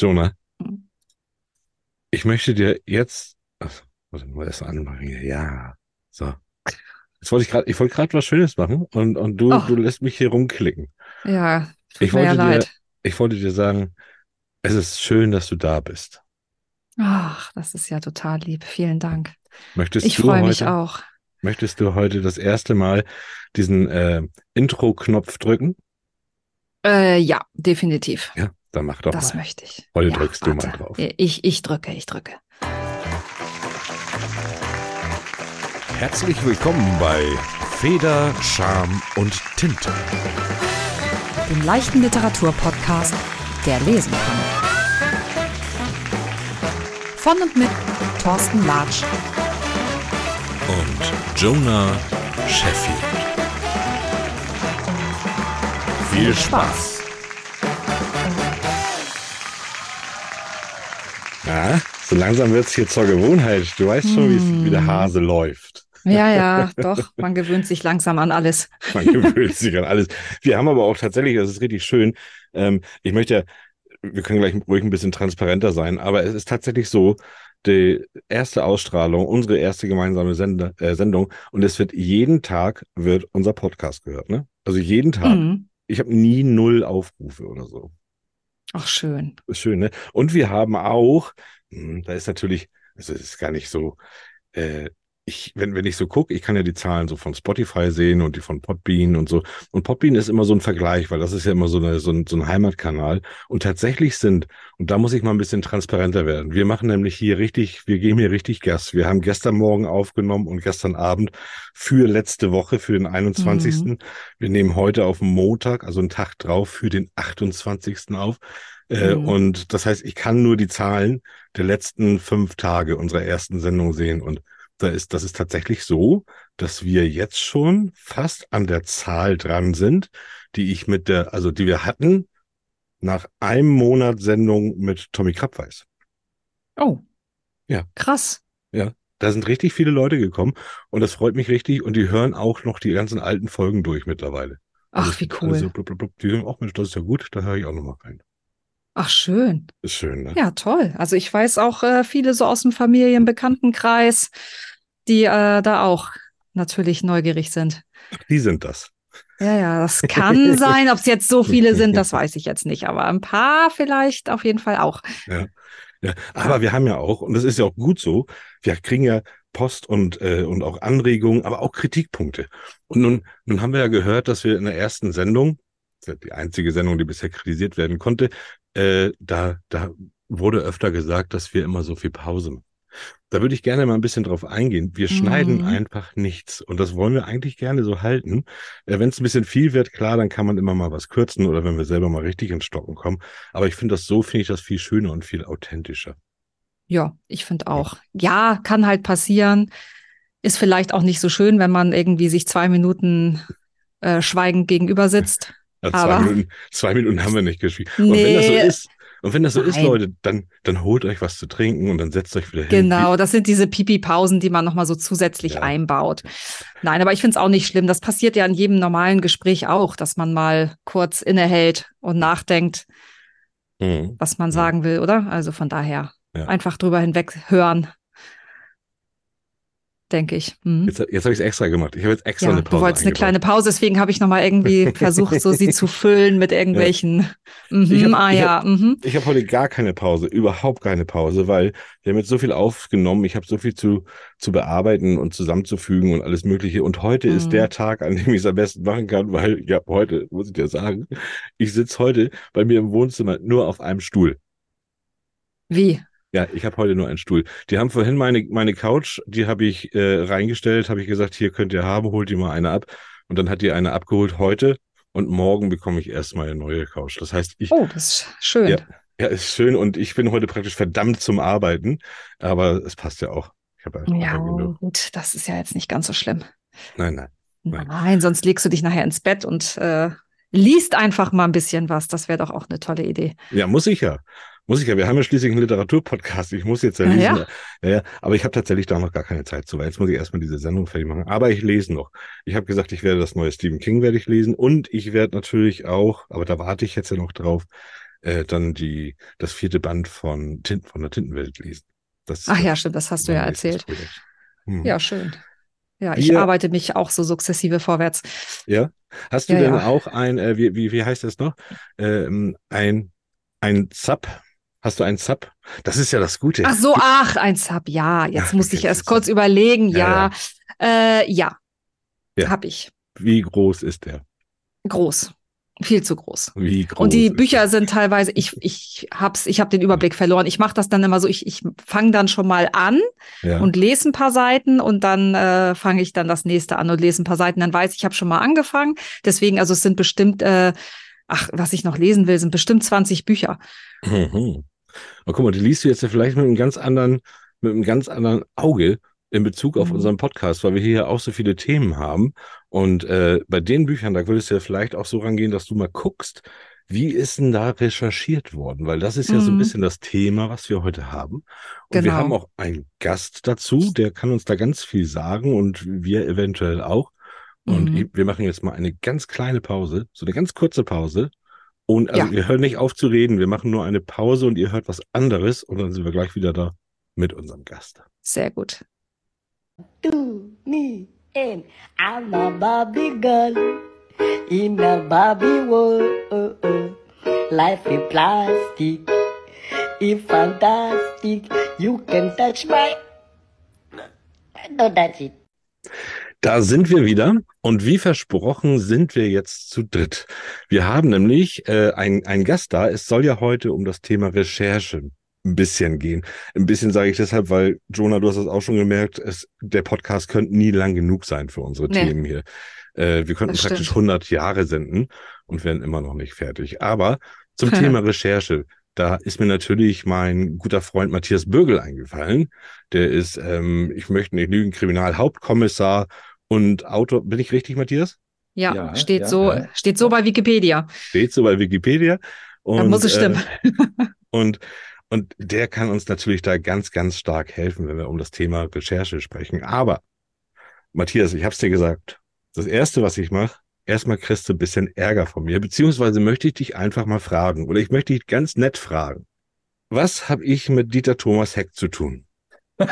Jonah, Hm. ich möchte dir jetzt, ach, warte mal, erst anmachen hier. Ja, so. Jetzt wollte ich gerade, ich wollte gerade was Schönes machen und, und du, Ach. du lässt mich hier rumklicken. Ja, tut Ich mir ja wollte dir, leid. ich wollte dir sagen, es ist schön, dass du da bist. Ach, das ist ja total lieb. Vielen Dank. Möchtest Ich du freue mich heute, auch. möchtest du heute das erste Mal diesen äh, Intro-Knopf drücken? Äh, ja, definitiv. Ja, dann mach doch Das mal. möchte ich. Heute ja, drückst du mal warte. drauf. Ich, ich drücke, ich drücke. Herzlich willkommen bei Feder, Charme und Tinte. Den leichten Literaturpodcast, der lesen kann. Von und mit Thorsten Latsch. Und Jonah Sheffield. Viel Spaß. Ja, so langsam wird es hier zur Gewohnheit. Du weißt schon, wie der Hm. Hase läuft. Ja, ja, doch, man gewöhnt sich langsam an alles. Man gewöhnt sich an alles. Wir haben aber auch tatsächlich, das ist richtig schön. Ähm, ich möchte ja, wir können gleich ruhig ein bisschen transparenter sein, aber es ist tatsächlich so, die erste Ausstrahlung, unsere erste gemeinsame Sende, äh, Sendung, und es wird jeden Tag wird unser Podcast gehört, ne? Also jeden Tag. Mhm. Ich habe nie null Aufrufe oder so. Ach, schön. Schön, ne? Und wir haben auch, hm, da ist natürlich, also es ist gar nicht so, äh, ich, wenn, wenn ich so gucke, ich kann ja die Zahlen so von Spotify sehen und die von Podbean und so. Und Podbean ist immer so ein Vergleich, weil das ist ja immer so, eine, so, ein, so ein Heimatkanal. Und tatsächlich sind, und da muss ich mal ein bisschen transparenter werden. Wir machen nämlich hier richtig, wir geben hier richtig Gas. Wir haben gestern Morgen aufgenommen und gestern Abend für letzte Woche, für den 21. Mhm. Wir nehmen heute auf den Montag, also einen Tag drauf, für den 28. auf. Äh, Mhm. Und das heißt, ich kann nur die Zahlen der letzten fünf Tage unserer ersten Sendung sehen. Und da ist, das ist tatsächlich so, dass wir jetzt schon fast an der Zahl dran sind, die ich mit der, also die wir hatten nach einem Monat Sendung mit Tommy Krabweis. Oh. Ja. Krass. Da sind richtig viele Leute gekommen und das freut mich richtig und die hören auch noch die ganzen alten Folgen durch mittlerweile. Also Ach, es wie cool. blub, blub, blub, die sagen, ach Mensch, das ist ja gut, da höre ich auch nochmal rein. Ach, schön. Ist schön, ne? Ja, toll. Also ich weiß auch äh, viele so aus dem Familienbekanntenkreis, die äh, da auch natürlich neugierig sind. Die sind das. Ja, ja, das kann sein. Ob es jetzt so viele sind, das weiß ich jetzt nicht. Aber ein paar vielleicht auf jeden Fall auch. Ja. Ja, aber wir haben ja auch, und das ist ja auch gut so, wir kriegen ja Post und, äh, und auch Anregungen, aber auch Kritikpunkte. Und nun, nun haben wir ja gehört, dass wir in der ersten Sendung, die einzige Sendung, die bisher kritisiert werden konnte, äh, da, da wurde öfter gesagt, dass wir immer so viel Pause machen. Da würde ich gerne mal ein bisschen drauf eingehen. Wir schneiden Mhm. einfach nichts. Und das wollen wir eigentlich gerne so halten. Äh, wenn es ein bisschen viel wird, klar, dann kann man immer mal was kürzen oder wenn wir selber mal richtig ins Stocken kommen. Aber ich finde das so, finde ich das viel schöner und viel authentischer. Ja, ich finde auch. Ja, kann halt passieren. Ist vielleicht auch nicht so schön, wenn man irgendwie sich zwei Minuten äh, schweigend gegenüber sitzt. Also zwei, Minuten, zwei Minuten haben wir nicht gespielt. Und wenn das so Nee. ist, und wenn das so ist, Nein. Leute, dann, dann holt euch was zu trinken und dann setzt euch wieder hin. Genau, das sind diese Pipi-Pausen, die man nochmal so zusätzlich Ja. einbaut. Nein, aber ich finde es auch nicht schlimm. Das passiert ja in jedem normalen Gespräch auch, dass man mal kurz innehält und nachdenkt, Mhm. was man Ja. sagen will, oder? Also von daher Ja. einfach drüber hinweg hören, denke ich. Mhm. Jetzt, jetzt habe ich es extra gemacht. Ich habe jetzt extra Ja, eine du Pause wolltest eine eingebaut. kleine Pause, deswegen habe ich nochmal irgendwie versucht, so sie zu füllen mit irgendwelchen. Mhm, Ich hab- ah ja, mhm. Ich habe heute gar keine Pause, überhaupt keine Pause, weil wir haben jetzt so viel aufgenommen, ich habe so viel zu, zu bearbeiten und zusammenzufügen und alles Mögliche. Und heute ist Mhm. der Tag, an dem ich es am besten machen kann, weil, ja, heute, muss ich dir sagen, ich sitze heute bei mir im Wohnzimmer nur auf einem Stuhl. Wie? Ja, ich habe heute nur einen Stuhl. Die haben vorhin meine, meine Couch, die habe ich äh, reingestellt, habe ich gesagt, hier könnt ihr haben, holt ihr mal eine ab. Und dann hat die eine abgeholt heute und morgen bekomme ich erstmal eine neue Couch. Das heißt, ich, Oh, das ist schön. Ja. ja, ist schön und ich bin heute praktisch verdammt zum Arbeiten, aber es passt ja auch. Ich habe einfach Ja, genug. gut, das ist ja jetzt nicht ganz so schlimm. Nein, nein. Nein. Nein, sonst legst du dich nachher ins Bett und äh, liest einfach mal ein bisschen was. Das wäre doch auch eine tolle Idee. Ja, muss ich ja. Muss ich ja. Wir haben ja schließlich einen Literaturpodcast. Ich muss jetzt ja Ja, lesen. ja. Ja, ja. Aber ich habe tatsächlich da noch gar keine Zeit zu, weil jetzt muss ich erstmal diese Sendung fertig machen. Aber ich lese noch. Ich habe gesagt, ich werde das neue Stephen King werde ich lesen und ich werde natürlich auch, aber da warte ich jetzt ja noch drauf, äh, dann die, das vierte Band von, Tinten, von der Tintenwelt lesen. Das, Ach ja, stimmt, das hast du ja erzählt. Hm. Ja, schön. Ja, ich Wir- arbeite mich auch so sukzessive vorwärts. Ja. Hast du Ja, denn ja. auch ein, äh, wie, wie, wie heißt das noch? Ähm, ein, ein Sub? Hast du ein Sub? Das ist ja das Gute. Ach so, ach, ein Sub, ja. Jetzt Ach, musste ich erst kurz überlegen. Ja, Ja, Äh, ja, Ja. habe ich. Wie groß ist der? Groß. Viel zu groß. Wie groß Und die Bücher sind teilweise, ich, ich hab's, ich habe den Überblick verloren. Ich mache das dann immer so, ich, ich fange dann schon mal an Ja. und lese ein paar Seiten und dann äh, fange ich dann das nächste an und lese ein paar Seiten. Dann weiß ich, ich habe schon mal angefangen. Deswegen, also es sind bestimmt, äh, ach, was ich noch lesen will, sind bestimmt 20 Bücher. Mhm. Und guck mal, die liest du jetzt ja vielleicht mit einem ganz anderen, mit einem ganz anderen Auge in Bezug auf Mhm. unseren Podcast, weil wir hier auch so viele Themen haben. Und äh, bei den Büchern, da würdest du ja vielleicht auch so rangehen, dass du mal guckst, wie ist denn da recherchiert worden? Weil das ist ja so ein Mhm. bisschen das Thema, was wir heute haben. Und wir Genau. haben auch einen Gast dazu, der kann uns da ganz viel sagen und wir eventuell auch. Und Mhm. wir machen jetzt mal eine ganz kleine Pause, so eine ganz kurze Pause. Und also Ja. wir hören nicht auf zu reden, wir machen nur eine Pause und ihr hört was anderes und dann sind wir gleich wieder da mit unserem Gast. Sehr gut. to me and I'm a Barbie girl in a Barbie world. Life is plastic, it's fantastic. You can touch my. Don't touch it. Da sind wir wieder und wie versprochen sind wir jetzt zu dritt. Wir haben nämlich äh, einen, Gast da. Es soll ja heute um das Thema Recherche ein bisschen gehen. Ein bisschen sage ich deshalb, weil Jonah, du hast es auch schon gemerkt, es, der Podcast könnte nie lang genug sein für unsere Nee. Themen hier. Äh, wir könnten Das praktisch stimmt. 100 Jahre senden und wären immer noch nicht fertig. Aber zum Thema Recherche, da ist mir natürlich mein guter Freund Matthias Bürgel eingefallen. Der ist, ähm, ich möchte nicht lügen, Kriminalhauptkommissar und Autor. Bin ich richtig, Matthias? Ja, Ja, steht ja, so, ja. steht so bei Wikipedia. Steht so bei Wikipedia. Und, Dann muss es stimmen. Äh, und, und der kann uns natürlich da ganz, ganz stark helfen, wenn wir um das Thema Recherche sprechen. Aber, Matthias, ich hab's dir gesagt. Das erste, was ich mache, erstmal kriegst du ein bisschen Ärger von mir, beziehungsweise möchte ich dich einfach mal fragen, oder ich möchte dich ganz nett fragen. Was habe ich mit Dieter Thomas Heck zu tun?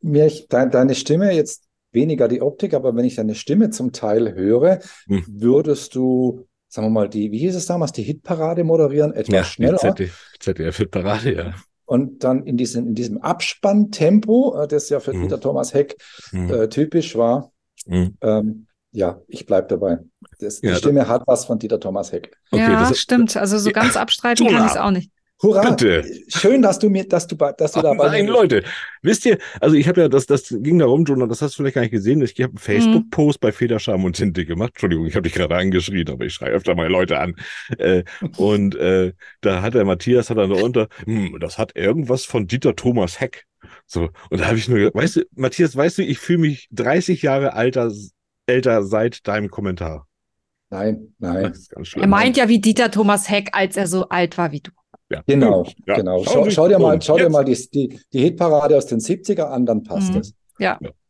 Mir, deine Stimme jetzt weniger die Optik, aber wenn ich deine Stimme zum Teil höre, Hm. würdest du, sagen wir mal, die, wie hieß es damals, die Hitparade moderieren, etwas die schneller ZDF, ZDF Hit Parade, ja. und dann in diesem, in diesem Abspanntempo, äh, das ja für. Dieter Thomas Heck Mhm. äh, typisch war. Mhm. Ähm, ja, ich bleib dabei. Das, die Ja, da- Stimme hat was von Dieter Thomas Heck. Okay, ja, das- stimmt. Also so Ja, ganz abstreiten kann ich es auch nicht. Hurra! Bitte. Schön, dass du mir, dass du, bei- dass du dabei nein, bist. Leute, wisst ihr, also ich habe ja, das, das ging darum, Jonah, das hast du vielleicht gar nicht gesehen. Ich habe einen Facebook-Post bei Federscham und Tinte gemacht. Entschuldigung, ich habe dich gerade angeschrien, aber ich schreie öfter mal Leute an. Äh, und äh, da hat der Matthias hat dann darunter, hm, das hat irgendwas von Dieter Thomas Heck. So, und da habe ich nur gedacht, weißt du, Matthias, weißt du, ich fühle mich 30 Jahre alter, älter seit deinem Kommentar. Nein, nein. Das ist ganz schlimm. Er meint ja wie Dieter Thomas Heck, als er so alt war wie du. Ja. Genau, Ja, genau. Schau, schau dir mal, schau dir mal die, die, die Hitparade aus den 70er an, dann passt Mhm. es.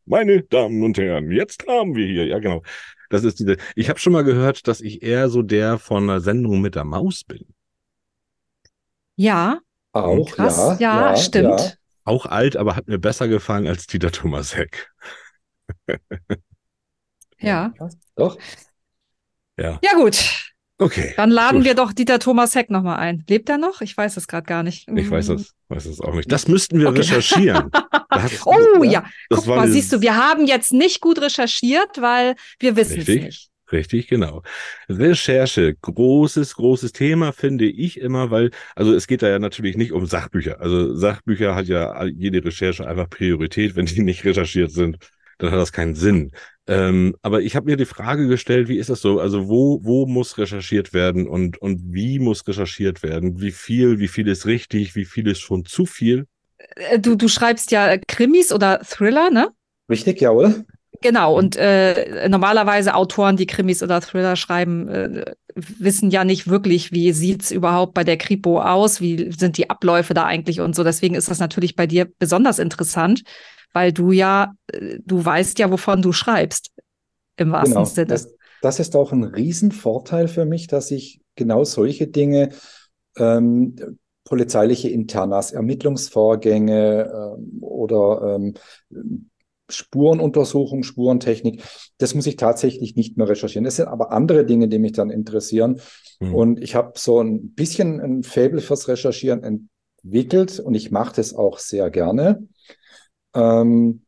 Meine Damen und Herren, jetzt haben wir hier, ja genau. Das ist diese, ich habe schon mal gehört, dass ich eher so der von einer Sendung mit der Maus bin. Ja, Auch, krass. ja, Ja, stimmt. ja. Auch alt, aber hat mir besser gefallen als Dieter Thomas Heck. Ja. Doch. Ja, Ja, gut. Okay. Dann laden Gut. wir doch Dieter Thomas Heck nochmal ein. Lebt er noch? Ich weiß es gerade gar nicht. Ich weiß es, weiß es auch nicht. Das müssten wir Okay. recherchieren. Das, Oh Ja, ja, guck mal, siehst du, wir haben jetzt nicht gut recherchiert, weil wir wissen es Richtig. nicht. Richtig, genau. Recherche, großes, großes Thema, finde ich immer, weil, also es geht da ja natürlich nicht um Sachbücher. Also Sachbücher hat ja jede Recherche einfach Priorität. Wenn die nicht recherchiert sind, dann hat das keinen Sinn. Ähm, aber ich habe mir die Frage gestellt, wie ist das so? Also wo, wo muss recherchiert werden und, und wie muss recherchiert werden? Wie viel, wie viel ist richtig, wie viel ist schon zu viel? Äh, Du, du schreibst ja Krimis oder Thriller, ne? Richtig, jawohl. Genau, und äh, normalerweise Autoren, die Krimis oder Thriller schreiben, äh, wissen ja nicht wirklich, wie sieht's überhaupt bei der Kripo aus, wie sind die Abläufe da eigentlich und so. Deswegen ist das natürlich bei dir besonders interessant, weil du ja, äh, du weißt ja, wovon du schreibst, im wahrsten Genau. Sinne. Das, das ist auch ein Riesenvorteil für mich, dass ich genau solche Dinge, ähm, polizeiliche Internas, Ermittlungsvorgänge ähm, oder ähm, Spurenuntersuchung, Spurentechnik, das muss ich tatsächlich nicht mehr recherchieren. Das sind aber andere Dinge, die mich dann interessieren. Mhm. Und ich habe so ein bisschen ein Faible fürs Recherchieren entwickelt und ich mache das auch sehr gerne. Ähm,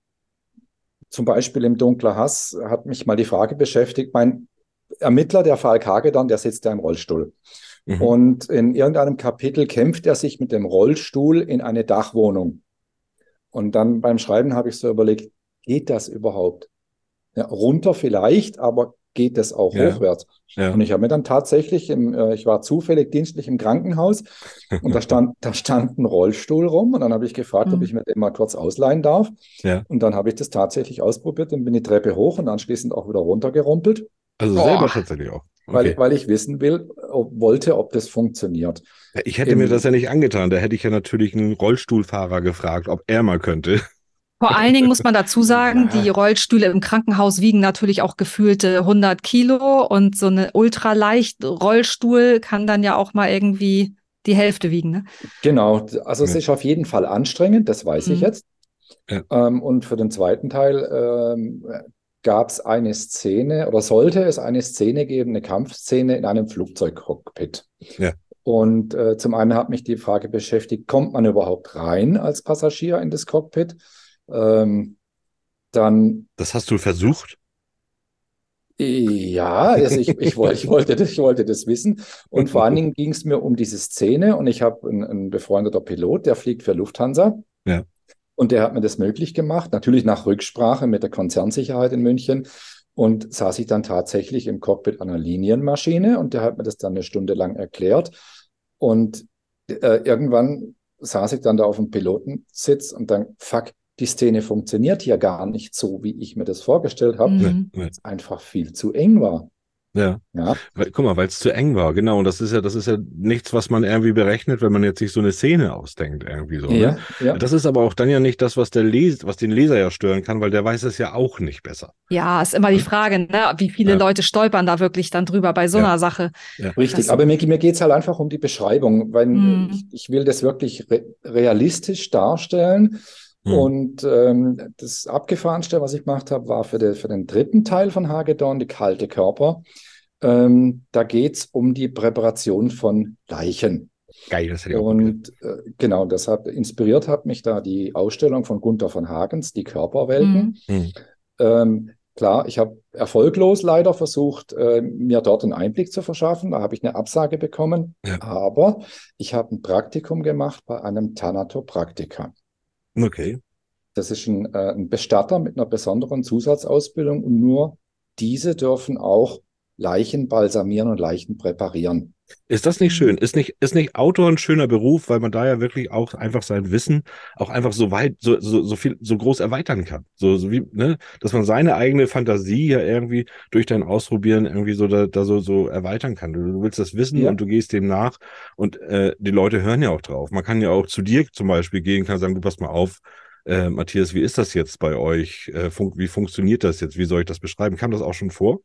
zum Beispiel im Dunkler Hass hat mich mal die Frage beschäftigt, mein Ermittler, der Fall Kagedan, der sitzt ja im Rollstuhl. Mhm. Und in irgendeinem Kapitel kämpft er sich mit dem Rollstuhl in eine Dachwohnung. Und dann beim Schreiben habe ich so überlegt, geht das überhaupt? Ja, runter vielleicht, aber geht das auch Ja. hochwärts? Ja. Und ich habe mir dann tatsächlich, im, äh, ich war zufällig dienstlich im Krankenhaus und da stand, da stand ein Rollstuhl rum und dann habe ich gefragt, ob Mhm. ich mir den mal kurz ausleihen darf. Ja. Und dann habe ich das tatsächlich ausprobiert und bin die Treppe hoch und anschließend auch wieder runtergerumpelt, Also Boah. selber tatsächlich auch. weil, Okay. weil ich wissen will, ob, wollte, ob das funktioniert. Ich hätte im- mir das ja nicht angetan. Da hätte ich ja natürlich einen Rollstuhlfahrer gefragt, ob er mal könnte. Vor allen Dingen muss man dazu sagen, Ja. die Rollstühle im Krankenhaus wiegen natürlich auch gefühlte 100 Kilo und so eine ultraleicht Rollstuhl kann dann ja auch mal irgendwie die Hälfte wiegen. Ne? Genau, also es ist auf jeden Fall anstrengend, das weiß ich Mhm. jetzt. Ja. Ähm, und für den zweiten Teil ähm, gab es eine Szene oder sollte es eine Szene geben, eine Kampfszene in einem Flugzeugcockpit. Ja. Und äh, zum einen hat mich die Frage beschäftigt, kommt man überhaupt rein als Passagier in das Cockpit? Ähm, dann Das hast du versucht? ja, also ich, ich, wollte, ich, wollte das, ich wollte das wissen. Und vor allen Dingen ging es mir um diese Szene. Und ich habe einen, einen befreundeter Pilot, der fliegt für Lufthansa. Ja. Und der hat mir das möglich gemacht, natürlich nach Rücksprache mit der Konzernsicherheit in München. Und saß ich dann tatsächlich im Cockpit einer Linienmaschine und der hat mir das dann eine Stunde lang erklärt. Und äh, irgendwann saß ich dann da auf dem Pilotensitz und dann, fuck, die Szene funktioniert hier gar nicht so, wie ich mir das vorgestellt habe Mhm. Nee, nee. einfach viel zu eng war. Ja. Ja, Weil, guck mal, weil es zu eng war, genau. Und das ist ja, das ist ja nichts, was man irgendwie berechnet, wenn man jetzt sich so eine Szene ausdenkt, irgendwie so. ja, Ne? ja. Das ist aber auch dann ja nicht das, was der Les was den Leser ja stören kann, weil der weiß es ja auch nicht besser. Ja, ist immer die Frage, ne? wie viele Ja. Leute stolpern da wirklich dann drüber bei so Ja. einer Sache. Richtig, Das- aber mir, mir geht es halt einfach um die Beschreibung, weil Mhm. ich, ich will das wirklich re realistisch darstellen. Hm. Und ähm, das Abgefahrenste, was ich gemacht habe, war für, den für den dritten Teil von Hagedorn, die kalte Körper. Ähm, da geht es um die Präparation von Leichen. Geil, das hätte ich auch Und äh, genau, deshalb inspiriert hat mich da die Ausstellung von Gunther von Hagens, die Körperwelten. Mhm. Hm. Ähm, klar, ich habe erfolglos leider versucht, äh, mir dort einen Einblick zu verschaffen. Da habe ich eine Absage bekommen. Ja. Aber ich habe ein Praktikum gemacht bei einem Thanatopraktiker. Okay. Das ist ein, äh, ein Bestatter mit einer besonderen Zusatzausbildung und nur diese dürfen auch Leichen balsamieren und Leichen präparieren. Ist das nicht schön? Ist nicht, ist nicht Autor ein schöner Beruf, weil man da ja wirklich auch einfach sein Wissen auch einfach so weit, so, so, so viel, so groß erweitern kann. So, so wie, ne, dass man seine eigene Fantasie ja irgendwie durch dein Ausprobieren irgendwie so da, da so, so erweitern kann. Du, du willst das wissen Ja. und du gehst dem nach und äh, die Leute hören ja auch drauf. Man kann ja auch zu dir zum Beispiel gehen, kann sagen, du pass mal auf, äh, Matthias, wie ist das jetzt bei euch? Äh, fun wie funktioniert das jetzt? Wie soll ich das beschreiben? Kam das auch schon vor?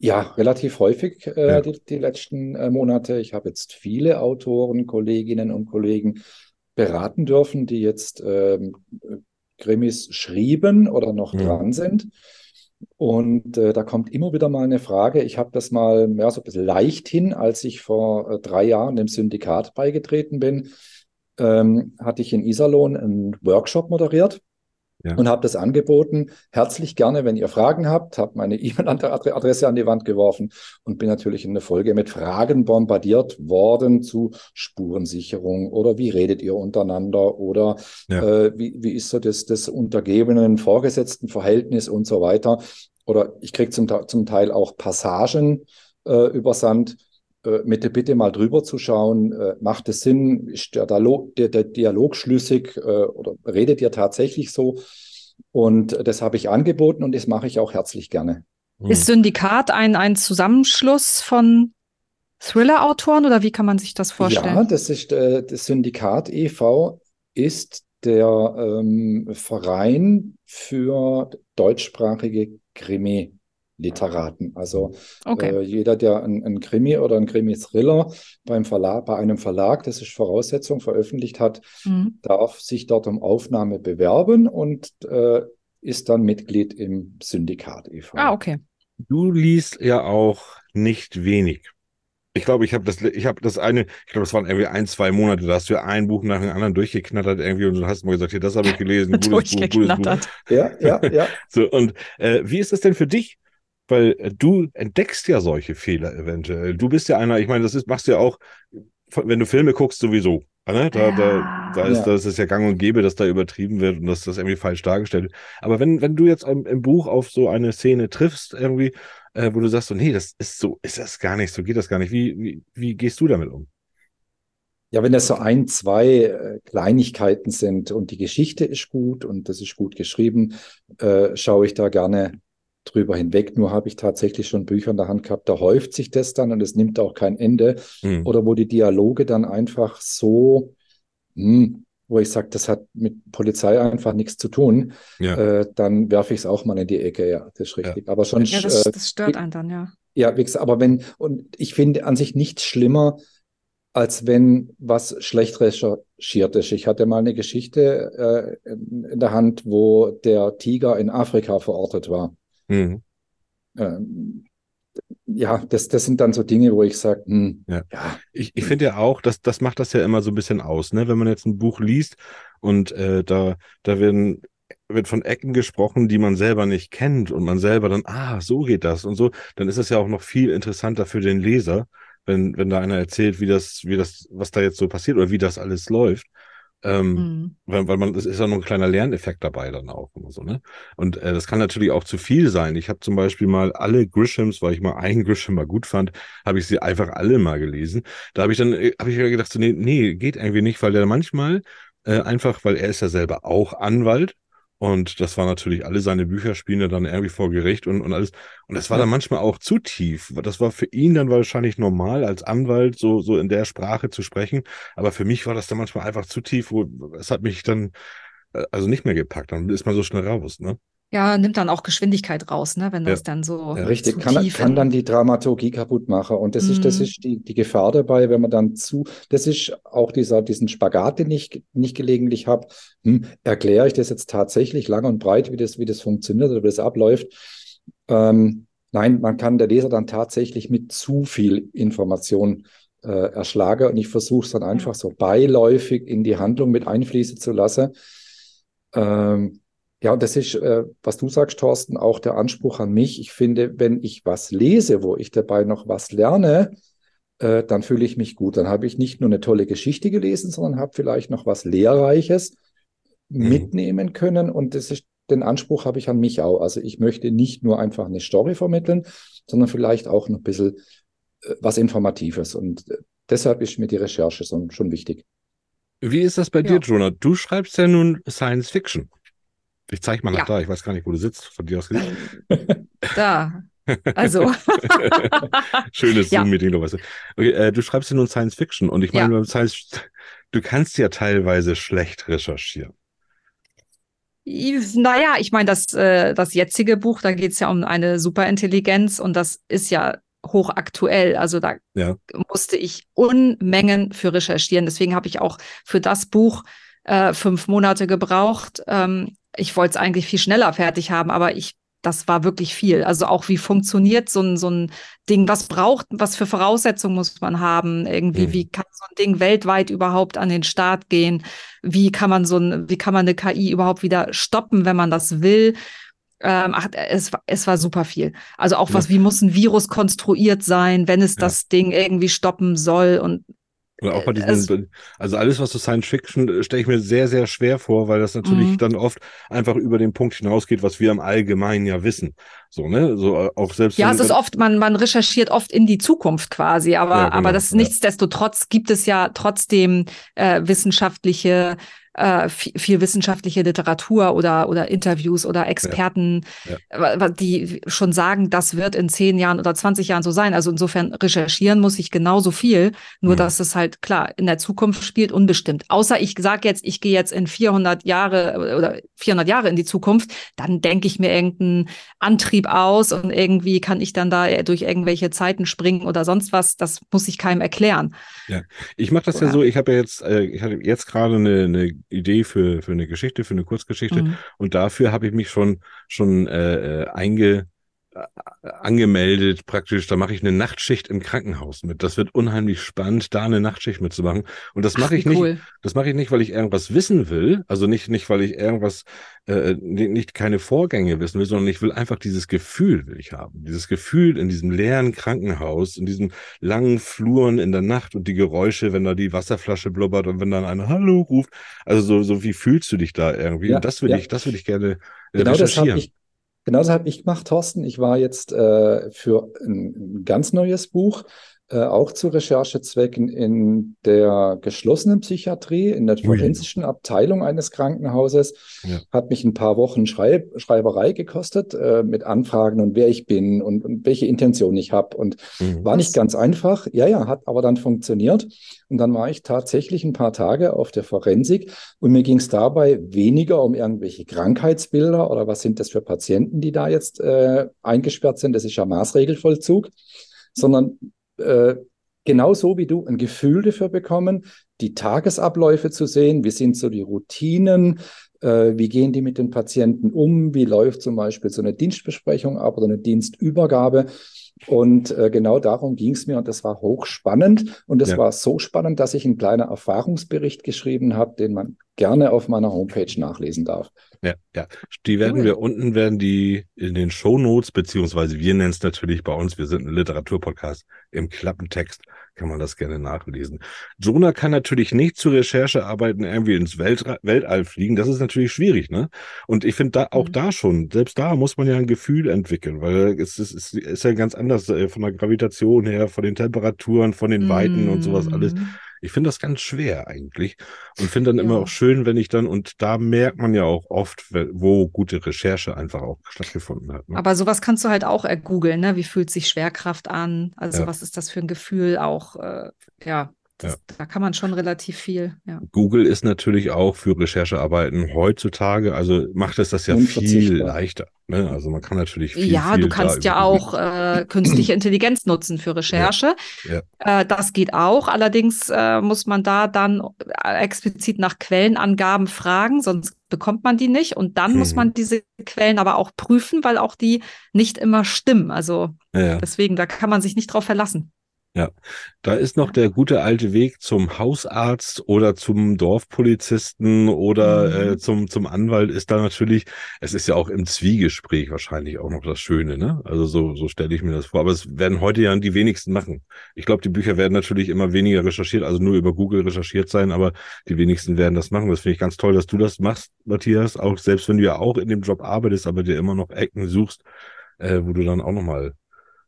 Ja, relativ häufig äh, Ja. die, die letzten äh, Monate. Ich habe jetzt viele Autoren, Kolleginnen und Kollegen beraten dürfen, die jetzt ähm, Krimis schrieben oder noch Mhm. dran sind. Und äh, da kommt immer wieder mal eine Frage. Ich habe das mal mehr so ein bisschen leicht hin, als ich vor äh, drei Jahren dem Syndikat beigetreten bin, ähm, hatte ich in Iserlohn einen Workshop moderiert Ja. und habe das angeboten. Herzlich gerne, wenn ihr Fragen habt, habe meine E-Mail-Adresse an die Wand geworfen und bin natürlich in der Folge mit Fragen bombardiert worden zu Spurensicherung oder wie redet ihr untereinander oder Ja. äh, wie, wie ist so das, das untergebenen vorgesetzten Verhältnis und so weiter. Oder ich kriege zum, zum Teil auch Passagen äh, übersandt mit der Bitte mal drüber zu schauen, äh, macht es Sinn, ist der, Dialog, der, der Dialog schlüssig äh, oder redet ihr tatsächlich so? Und äh, das habe ich angeboten und das mache ich auch herzlich gerne. Hm. Ist Syndikat ein, ein Zusammenschluss von Thriller-Autoren oder wie kann man sich das Ja, vorstellen? das ist äh, das Syndikat e.V. ist der ähm, Verein für deutschsprachige Krimi. Literaten. Also Okay. äh, jeder, der ein, ein Krimi oder ein Krimi-Thriller beim Verlag, bei einem Verlag, das ist Voraussetzung, veröffentlicht hat, Mhm. darf sich dort um Aufnahme bewerben und äh, ist dann Mitglied im Syndikat e.V. Ah, okay. Du liest ja auch nicht wenig. Ich glaube, ich habe das, ich habe das eine, ich glaube, das waren irgendwie ein, zwei Monate, da hast du ja ein Buch nach dem anderen durchgeknattert irgendwie und du hast mal gesagt, hier, das habe ich gelesen, gutes Buch, gutes Buch. Durchgeknattert. Ja, ja, ja. So, und äh, wie ist das denn für dich? Weil äh, du entdeckst ja solche Fehler eventuell. Du bist ja einer, ich meine, das ist, machst du ja auch, wenn du Filme guckst, sowieso. Ne? Da, da, da, ist, Ja. da ist es ja gang und gäbe, dass da übertrieben wird und dass das irgendwie falsch dargestellt wird. Aber wenn, wenn du jetzt im, im Buch auf so eine Szene triffst, irgendwie, äh, wo du sagst, so, nee, das ist so, ist das gar nicht, so geht das gar nicht. Wie, wie, wie gehst du damit um? Ja, wenn das so ein, zwei äh, Kleinigkeiten sind und die Geschichte ist gut und das ist gut geschrieben, äh, schaue ich da gerne drüber hinweg. Nur habe ich tatsächlich schon Bücher in der Hand gehabt, da häuft sich das dann und es nimmt auch kein Ende. Hm. Oder wo die Dialoge dann einfach so, hm, wo ich sage, das hat mit Polizei einfach nichts zu tun, Ja. äh, dann werfe ich es auch mal in die Ecke. Ja, das ist richtig. Aber sonst, Ja, das, äh, das stört einen dann, ja. ja, wie gesagt, aber wenn, und ich finde an sich nichts schlimmer, als wenn was schlecht recherchiert ist. Ich hatte mal eine Geschichte äh, in in der Hand, wo der Tiger in Afrika verortet war. Hm. Ähm, ja, das, das sind dann so Dinge, wo ich sage, hm, Ja. ja, Ich, ich finde ja auch, dass das macht das ja immer so ein bisschen aus, ne? Wenn man jetzt ein Buch liest und äh, da, da werden, wird von Ecken gesprochen, die man selber nicht kennt und man selber dann, ah, so geht das und so, dann ist es ja auch noch viel interessanter für den Leser, wenn, wenn da einer erzählt, wie das, wie das, was da jetzt so passiert oder wie das alles läuft. Ähm, Mhm. weil, weil man, das ist ja noch ein kleiner Lerneffekt dabei dann auch immer so, ne? Und äh, das kann natürlich auch zu viel sein. Ich habe zum Beispiel mal alle Grishams, weil ich mal einen Grisham mal gut fand, habe ich sie einfach alle mal gelesen. Da habe ich dann, äh, habe ich gedacht, so, nee, nee, geht irgendwie nicht, weil der manchmal äh, einfach, weil er ist ja selber auch Anwalt und das war natürlich, alle seine Bücher spielen ja dann irgendwie vor Gericht und, und alles. Und das war dann manchmal auch zu tief. Das war für ihn dann wahrscheinlich normal, als Anwalt so, so in der Sprache zu sprechen. Aber für mich war das dann manchmal einfach zu tief, wo es hat mich dann äh, also nicht mehr gepackt. Dann ist man so schnell raus, ne? Ja, nimmt dann auch Geschwindigkeit raus, ne, wenn Ja. das dann so Ja, richtig, zu kann, tief kann dann die Dramaturgie kaputt machen. Und das ist, das Mhm. ist die, die Gefahr dabei, wenn man dann zu, das ist auch dieser, diesen Spagat, den ich nicht gelegentlich habe. Hm, erkläre ich das jetzt tatsächlich lang und breit, wie das, wie das funktioniert oder wie das abläuft? Ähm, nein, man kann der Leser dann tatsächlich mit zu viel Information äh, erschlagen und ich versuche es dann einfach so beiläufig in die Handlung mit einfließen zu lassen. Ähm, ja, und das ist, äh, was du sagst, Thorsten, auch der Anspruch an mich. Ich finde, wenn ich was lese, wo ich dabei noch was lerne, äh, dann fühle ich mich gut. Dann habe ich nicht nur eine tolle Geschichte gelesen, sondern habe vielleicht noch was Lehrreiches Mhm. mitnehmen können. Und das ist, den Anspruch habe ich an mich auch. Also ich möchte nicht nur einfach eine Story vermitteln, sondern vielleicht auch noch ein bisschen äh, was Informatives. Und äh, deshalb ist mir die Recherche so, schon wichtig. Wie ist das bei dir, Ja. Jonah? Du schreibst ja nun Science Fiction. Ich zeige mal nach Ja. da. Ich weiß gar nicht, wo du sitzt. Von dir aus gesehen. Da. Also. Schönes Ja. Zoom-Meeting, du weißt. du. Okay, äh, du schreibst ja nun Science Fiction und ich meine, Ja. Science, du kannst ja teilweise schlecht recherchieren. Naja, ich meine, das, äh, das jetzige Buch, da geht es ja um eine Superintelligenz und das ist ja hochaktuell. Also da Ja. musste ich Unmengen für recherchieren. Deswegen habe ich auch für das Buch äh, fünf Monate gebraucht. Ähm, ich wollte es eigentlich viel schneller fertig haben, aber ich, das war wirklich viel. Also auch wie funktioniert so ein, so ein Ding, was braucht, was für Voraussetzungen muss man haben? Irgendwie, Mhm. wie kann so ein Ding weltweit überhaupt an den Start gehen? Wie kann man so ein, wie kann man eine KI überhaupt wieder stoppen, wenn man das will? Ähm, ach, es, war- es war super viel. Also auch was, wie muss ein Virus konstruiert sein, wenn es Ja. das Ding irgendwie stoppen soll und Oder auch bei Äh, diesen, also alles, was so Science Fiction, äh, stelle ich mir sehr, sehr schwer vor, weil das natürlich Mhm. dann oft einfach über den Punkt hinausgeht, was wir im Allgemeinen ja wissen. So, ne? So äh, auch selbst. Ja, es ist oft, man, man recherchiert oft in die Zukunft quasi, aber, Ja, genau, aber das ja. nichtsdestotrotz gibt es ja trotzdem äh, wissenschaftliche äh, viel, viel wissenschaftliche Literatur oder, oder Interviews oder Experten, ja. die schon sagen, das wird in zehn Jahren oder 20 Jahren so sein. Also insofern recherchieren muss ich genauso viel, nur mhm. dass es halt klar in der Zukunft spielt, unbestimmt. Außer ich sage jetzt, ich gehe jetzt in 400 Jahre oder 400 Jahre in die Zukunft, dann denke ich mir irgendeinen Antrieb aus und irgendwie kann ich dann da durch irgendwelche Zeiten springen oder sonst was. Das muss ich keinem erklären. Ja, ich mache das ja. ja so, ich habe ja jetzt, äh, ich hatte jetzt gerade eine, eine Idee für, für eine Geschichte, für eine Kurzgeschichte mhm. und dafür habe ich mich schon, schon äh, äh einge angemeldet praktisch, da mache ich eine Nachtschicht im Krankenhaus mit. Das wird unheimlich spannend, da eine Nachtschicht mitzumachen. Und das mache ich nicht, cool. das mache ich nicht, weil ich irgendwas wissen will, also nicht, nicht, weil ich irgendwas, äh, nicht keine Vorgänge wissen will, sondern ich will einfach dieses Gefühl will ich haben. Dieses Gefühl in diesem leeren Krankenhaus, in diesen langen Fluren in der Nacht und die Geräusche, wenn da die Wasserflasche blubbert und wenn dann einer Hallo ruft. Also so, so wie fühlst du dich da irgendwie? Ja, und das will ja. ich, das will ich gerne äh, genau recherchieren. Das ich Genauso habe ich gemacht, Thorsten. Ich war jetzt äh, für ein, ein, ganz neues Buch äh, auch zu Recherchezwecken in der geschlossenen Psychiatrie, in der forensischen Abteilung eines Krankenhauses. Ja. Hat mich ein paar Wochen Schreib Schreiberei gekostet äh, mit Anfragen und wer ich bin und, und welche Intention ich habe. Und mhm. war nicht ganz einfach. Ja, ja, hat aber dann funktioniert. Und dann war ich tatsächlich ein paar Tage auf der Forensik und mir ging es dabei weniger um irgendwelche Krankheitsbilder oder was sind das für Patienten, die da jetzt äh, eingesperrt sind. Das ist ja Maßregelvollzug sondern äh, genauso wie du ein Gefühl dafür bekommen, die Tagesabläufe zu sehen, wie sind so die Routinen, äh, wie gehen die mit den Patienten um, wie läuft zum Beispiel so eine Dienstbesprechung ab oder eine Dienstübergabe. Und äh, genau darum ging es mir und das war hochspannend. Und es ja. war so spannend, dass ich einen kleinen Erfahrungsbericht geschrieben habe, den man gerne auf meiner Homepage nachlesen darf. Ja, ja. Die werden cool. wir unten, werden die in den Show Notes, beziehungsweise wir nennen es natürlich bei uns, wir sind ein Literaturpodcast, im Klappentext kann man das gerne nachlesen. Jonah kann natürlich nicht zur Recherchearbeiten irgendwie ins Welt, Weltall fliegen. Das ist natürlich schwierig, ne? Und ich finde da auch mhm. da schon, selbst da muss man ja ein Gefühl entwickeln, weil es ist, es ist ja ganz anders äh, von der Gravitation her, von den Temperaturen, von den Weiten und sowas alles. Ich finde das ganz schwer eigentlich und finde dann ja. immer auch schön, wenn ich dann, und da merkt man ja auch oft, wo gute Recherche einfach auch stattgefunden hat. Ne? Aber sowas kannst du halt auch googeln, ne? Wie fühlt sich Schwerkraft an? Also ja. was ist das für ein Gefühl auch, äh, ja, das, ja. Da kann man schon relativ viel. Ja. Google ist natürlich auch für Recherchearbeiten heutzutage, also macht es das ja viel leichter. Ne? Also man kann natürlich viel. Ja, viel du kannst ja auch äh, künstliche Intelligenz nutzen für Recherche. Ja. Ja. Äh, das geht auch. Allerdings äh, muss man da dann äh, explizit nach Quellenangaben fragen, sonst bekommt man die nicht. Und dann mhm. muss man diese Quellen aber auch prüfen, weil auch die nicht immer stimmen. Also ja. deswegen, da kann man sich nicht drauf verlassen. Ja, da ist noch der gute alte Weg zum Hausarzt oder zum Dorfpolizisten oder mhm. äh, zum, zum Anwalt ist da natürlich, es ist ja auch im Zwiegespräch wahrscheinlich auch noch das Schöne, ne? Also so, so stelle ich mir das vor. Aber es werden heute ja die wenigsten machen. Ich glaube, die Bücher werden natürlich immer weniger recherchiert, also nur über Google recherchiert sein, aber die wenigsten werden das machen. Das finde ich ganz toll, dass du das machst, Matthias, auch selbst wenn du ja auch in dem Job arbeitest, aber dir immer noch Ecken suchst, äh, wo du dann auch nochmal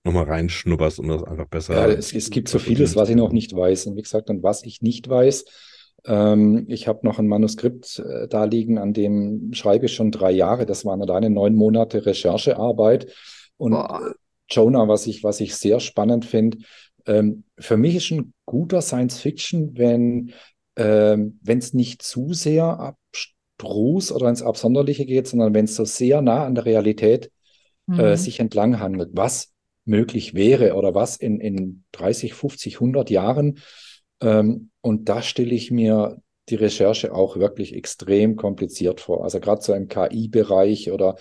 nochmal reinschnupperst, um das einfach besser. Ja, es, es gibt so vieles, was ich noch nicht weiß. Und wie gesagt, und was ich nicht weiß, ähm, ich habe noch ein Manuskript äh, da liegen, an dem schreibe ich schon drei Jahre. Das waren alleine neun Monate Recherchearbeit. Und Boah. Äh, Jonah, was ich, was ich sehr spannend finde, ähm, für mich ist ein guter Science Fiction, wenn ähm, es nicht zu sehr abstrus oder ins Absonderliche geht, sondern wenn es so sehr nah an der Realität äh, mhm. äh, sich entlang handelt. Was möglich wäre oder was in, in 30, 50, 100 Jahren. Ähm, und da stelle ich mir die Recherche auch wirklich extrem kompliziert vor. Also gerade so im KI-Bereich oder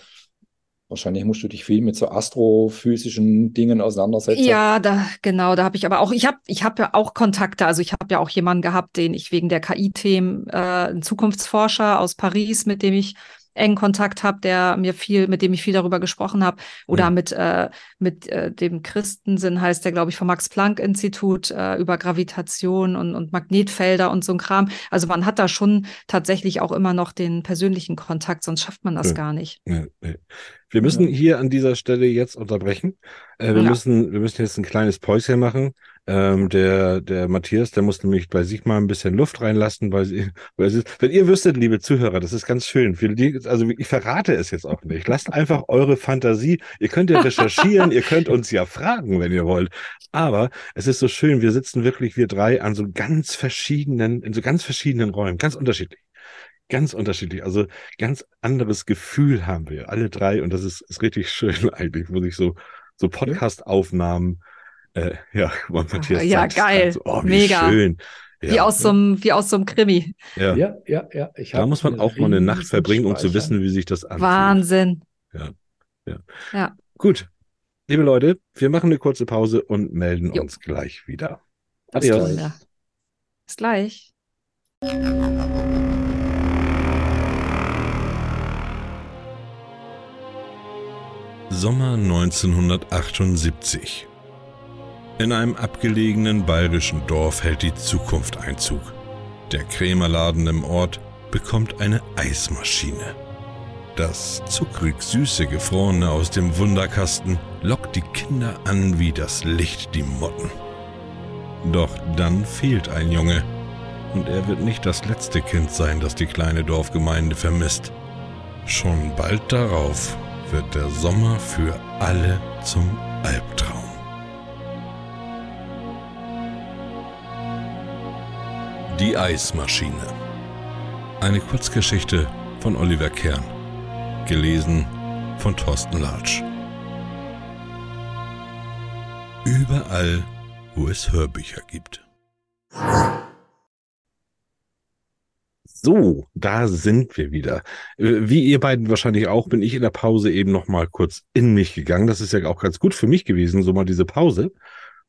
Wahrscheinlich musst du dich viel mit so astrophysischen Dingen auseinandersetzen. Ja, da, genau, da habe ich aber auch, ich habe ich hab ja auch Kontakte, also ich habe ja auch jemanden gehabt, den ich wegen der KI-Themen, äh, einen Zukunftsforscher aus Paris, mit dem ich engen Kontakt habe, der mir viel, mit dem ich viel darüber gesprochen habe, oder ja. mit, äh, mit äh, dem Christensinn heißt der, glaube ich, vom Max-Planck-Institut äh, über Gravitation und, und Magnetfelder und so ein Kram. Also man hat da schon tatsächlich auch immer noch den persönlichen Kontakt, sonst schafft man das ja. gar nicht. Ja, Wir müssen Ja. hier an dieser Stelle jetzt unterbrechen. Äh, wir, Ja. müssen, wir müssen jetzt ein kleines Päuschen machen. Ähm, der, der Matthias, der muss nämlich bei sich mal ein bisschen Luft reinlassen, weil sie, weil ist, wenn ihr wüsstet, liebe Zuhörer, das ist ganz schön. Für die, also ich verrate es jetzt auch nicht. Lasst einfach eure Fantasie. Ihr könnt ja recherchieren, ihr könnt uns ja fragen, wenn ihr wollt. Aber es ist so schön. Wir sitzen wirklich, wir drei, an so ganz verschiedenen, in so ganz verschiedenen Räumen, ganz unterschiedlich. Ganz unterschiedlich. Also ganz anderes Gefühl haben wir, alle drei. Und das ist, ist richtig schön eigentlich, wo sich so, so Podcast-Aufnahmen, äh, ja, guck mal, Matthias. Ja, zeigt's geil. grad so, oh, wie Mega. schön. Wie Ja, aus so einem, wie aus so einem Krimi. ja. Ja, ja, ja. Ich Da muss man auch mal eine Nacht verbringen, um zu wissen, wie sich das anfühlt. Wahnsinn. Gut. Liebe Leute, wir machen eine kurze Pause und melden Jo. uns gleich wieder. Bis Adios. gleich. Ja. Bis gleich. Sommer 1978. In einem abgelegenen bayerischen Dorf hält die Zukunft Einzug. Der Krämerladen im Ort bekommt eine Eismaschine. Das zuckrig süße Gefrorene aus dem Wunderkasten lockt die Kinder an wie das Licht die Motten. Doch dann fehlt ein Junge. Und er wird nicht das letzte Kind sein, das die kleine Dorfgemeinde vermisst. Schon bald darauf wird der Sommer für alle zum Albtraum. Die Eismaschine. Eine Kurzgeschichte von Oliver Kern. Gelesen von Thorsten Latsch. Überall, wo es Hörbücher gibt. So, da sind wir wieder. Äh, Wie ihr beiden wahrscheinlich auch, bin ich in der Pause eben noch mal kurz in mich gegangen. Das ist ja auch ganz gut für mich gewesen, so mal diese Pause.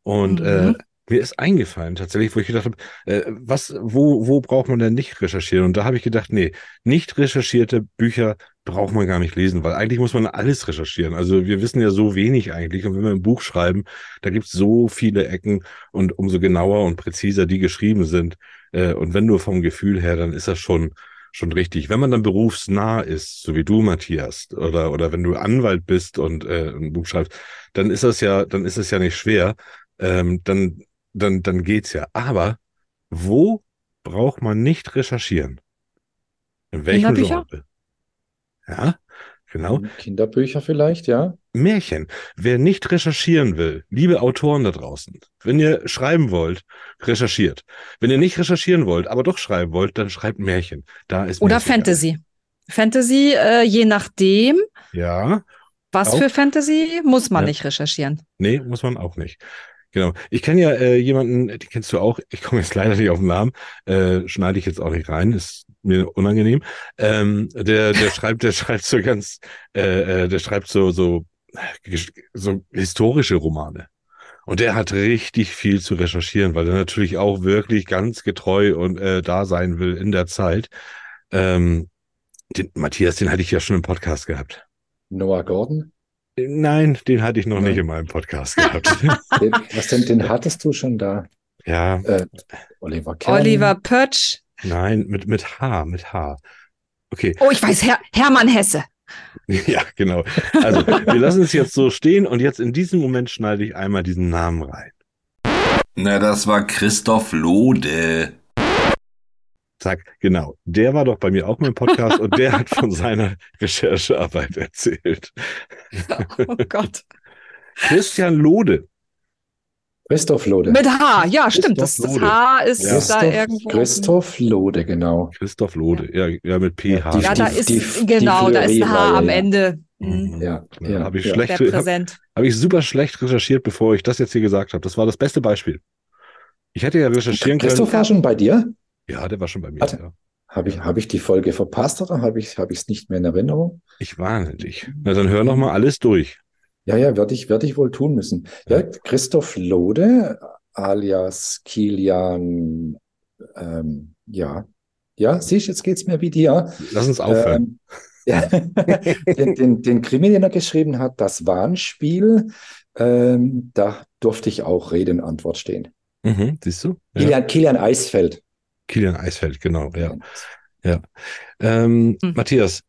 Und Mhm. äh, mir ist eingefallen tatsächlich, wo ich gedacht habe, äh, was, wo, wo braucht man denn nicht recherchieren? Und da habe ich gedacht, nee, nicht recherchierte Bücher braucht man gar nicht lesen, weil eigentlich muss man alles recherchieren. Also wir wissen ja so wenig eigentlich. Und wenn wir ein Buch schreiben, da gibt es so viele Ecken und umso genauer und präziser die geschrieben sind, äh, und wenn nur vom Gefühl her, dann ist das schon, schon richtig. Wenn man dann berufsnah ist, so wie du, Matthias, oder, oder wenn du Anwalt bist und äh, ein Buch schreibst, dann ist das ja, dann ist es ja nicht schwer. Ähm, dann, dann, dann geht's ja. Aber wo braucht man nicht recherchieren? In welchem? Genre? Ja, genau. Kinderbücher vielleicht, ja. Märchen. Wer nicht recherchieren will, liebe Autoren da draußen, wenn ihr schreiben wollt, recherchiert. Wenn ihr nicht recherchieren wollt, aber doch schreiben wollt, dann schreibt Märchen. Da ist Oder Märchen geil. Fantasy. Fantasy, äh, je nachdem, Ja, was Auch? für Fantasy, muss man Ja. nicht recherchieren. nee, muss man auch nicht. Genau. Ich kenne ja äh, jemanden, den kennst du auch, ich komme jetzt leider nicht auf den Namen, äh, schneide ich jetzt auch nicht rein, ist mir unangenehm. Ähm, der, der schreibt, der schreibt so ganz, äh, äh, der schreibt so, so, so historische Romane. Und der hat richtig viel zu recherchieren, weil er natürlich auch wirklich ganz getreu und äh, da sein will in der Zeit. Ähm, den, Matthias, den hatte ich ja schon im Podcast gehabt. Noah Gordon. Nein, den hatte ich noch Ja. nicht in meinem Podcast gehabt. Den, was denn, den hattest du schon da? ja, Äh, Oliver Kern. Oliver Pötsch. Nein, mit, mit H, mit H. Okay, Oh, ich weiß, Her Hermann Hesse. ja, genau. Also, wir lassen es jetzt so stehen und jetzt in diesem Moment schneide ich einmal diesen Namen rein. Na, das war Christoph Lode. Zack, genau. Der war doch bei mir auch mal im Podcast und der hat von seiner Recherchearbeit erzählt. Oh Gott. Christian Lode. Christoph Lode. Mit H, ja, stimmt. Das, Christoph das. H ist Ja. da Christoph, irgendwo. Christoph Lode, genau. Christoph Lode, ja, ja, mit PH. die- Ja, da die- ist, die- genau, die da ist ein H am ja. Ende. Mhm. Ja, Ja, ja, habe ich ja. schlecht, Sehr habe präsent. hab ich super schlecht recherchiert, bevor ich das jetzt hier gesagt habe. Das war das beste Beispiel. Ich hätte ja recherchieren können. Christoph war schon bei dir? Ja, der war schon bei mir. Ja. Habe ich, habe ich die Folge verpasst oder habe ich habe ich es nicht mehr in Erinnerung? Ich warne dich. Na, dann hör noch mal alles durch. Ja, ja, werde ich, werde ich wohl tun müssen. Ja, Christoph Lode, alias Kilian, ähm, ja. Ja, siehst, jetzt geht's mir wie dir. Lass uns aufhören. Ähm, ja, den, den, den Krimi, den er geschrieben hat, das Warnspiel, ähm, da durfte ich auch Rede und Antwort stehen. Mhm, siehst du? Ja. Kilian, Kilian Eisfeld. Kilian Eisfeld, genau. Ja. Ja. Ähm, Hm. Matthias,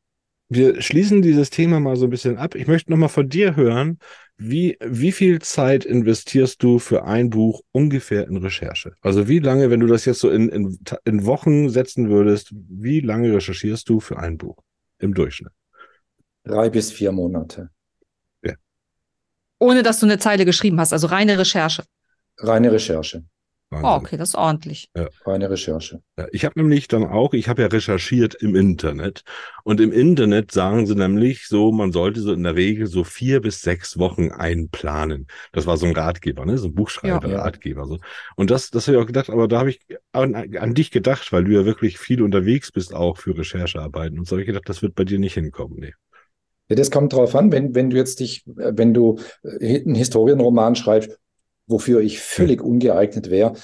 wir schließen dieses Thema mal so ein bisschen ab. Ich möchte nochmal von dir hören, wie, wie viel Zeit investierst du für ein Buch ungefähr in Recherche? Also wie lange, wenn du das jetzt so in, in, in Wochen setzen würdest, wie lange recherchierst du für ein Buch im Durchschnitt? Drei bis vier Monate. Ohne dass du eine Zeile geschrieben hast, also reine Recherche. Reine Recherche. Wahnsinn. Oh, okay, das ist ordentlich. Reine Recherche. Ja, Ich habe nämlich dann auch, ich habe ja recherchiert im Internet und im Internet sagen sie nämlich so, man sollte so in der Regel so vier bis sechs Wochen einplanen. Das war so ein Ratgeber, ne, so ein Buchschreiber-Ratgeber. So. Und das, das habe ich auch gedacht, aber da habe ich an, an dich gedacht, weil du ja wirklich viel unterwegs bist auch für Recherchearbeiten. Und so habe ich gedacht, das wird bei dir nicht hinkommen. Nee. Ja, das kommt drauf an, wenn, wenn du jetzt dich, äh, wenn du äh, einen Historienroman schreibst, wofür ich völlig ungeeignet wäre,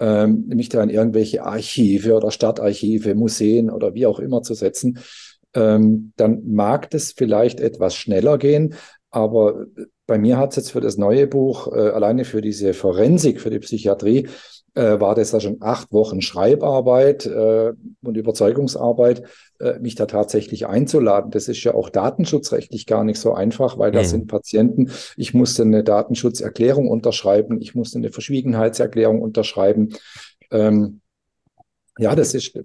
ähm, mich da in irgendwelche Archive oder Stadtarchive, Museen oder wie auch immer zu setzen, ähm, dann mag das vielleicht etwas schneller gehen. Aber bei mir hat es jetzt für das neue Buch, äh, alleine für diese Forensik, für die Psychiatrie, äh, war das ja schon acht Wochen Schreibarbeit äh, und Überzeugungsarbeit, äh, mich da tatsächlich einzuladen. Das ist ja auch datenschutzrechtlich gar nicht so einfach, weil da Mhm. sind Patienten. Ich musste eine Datenschutzerklärung unterschreiben, ich musste eine Verschwiegenheitserklärung unterschreiben. Ähm, ja, das ist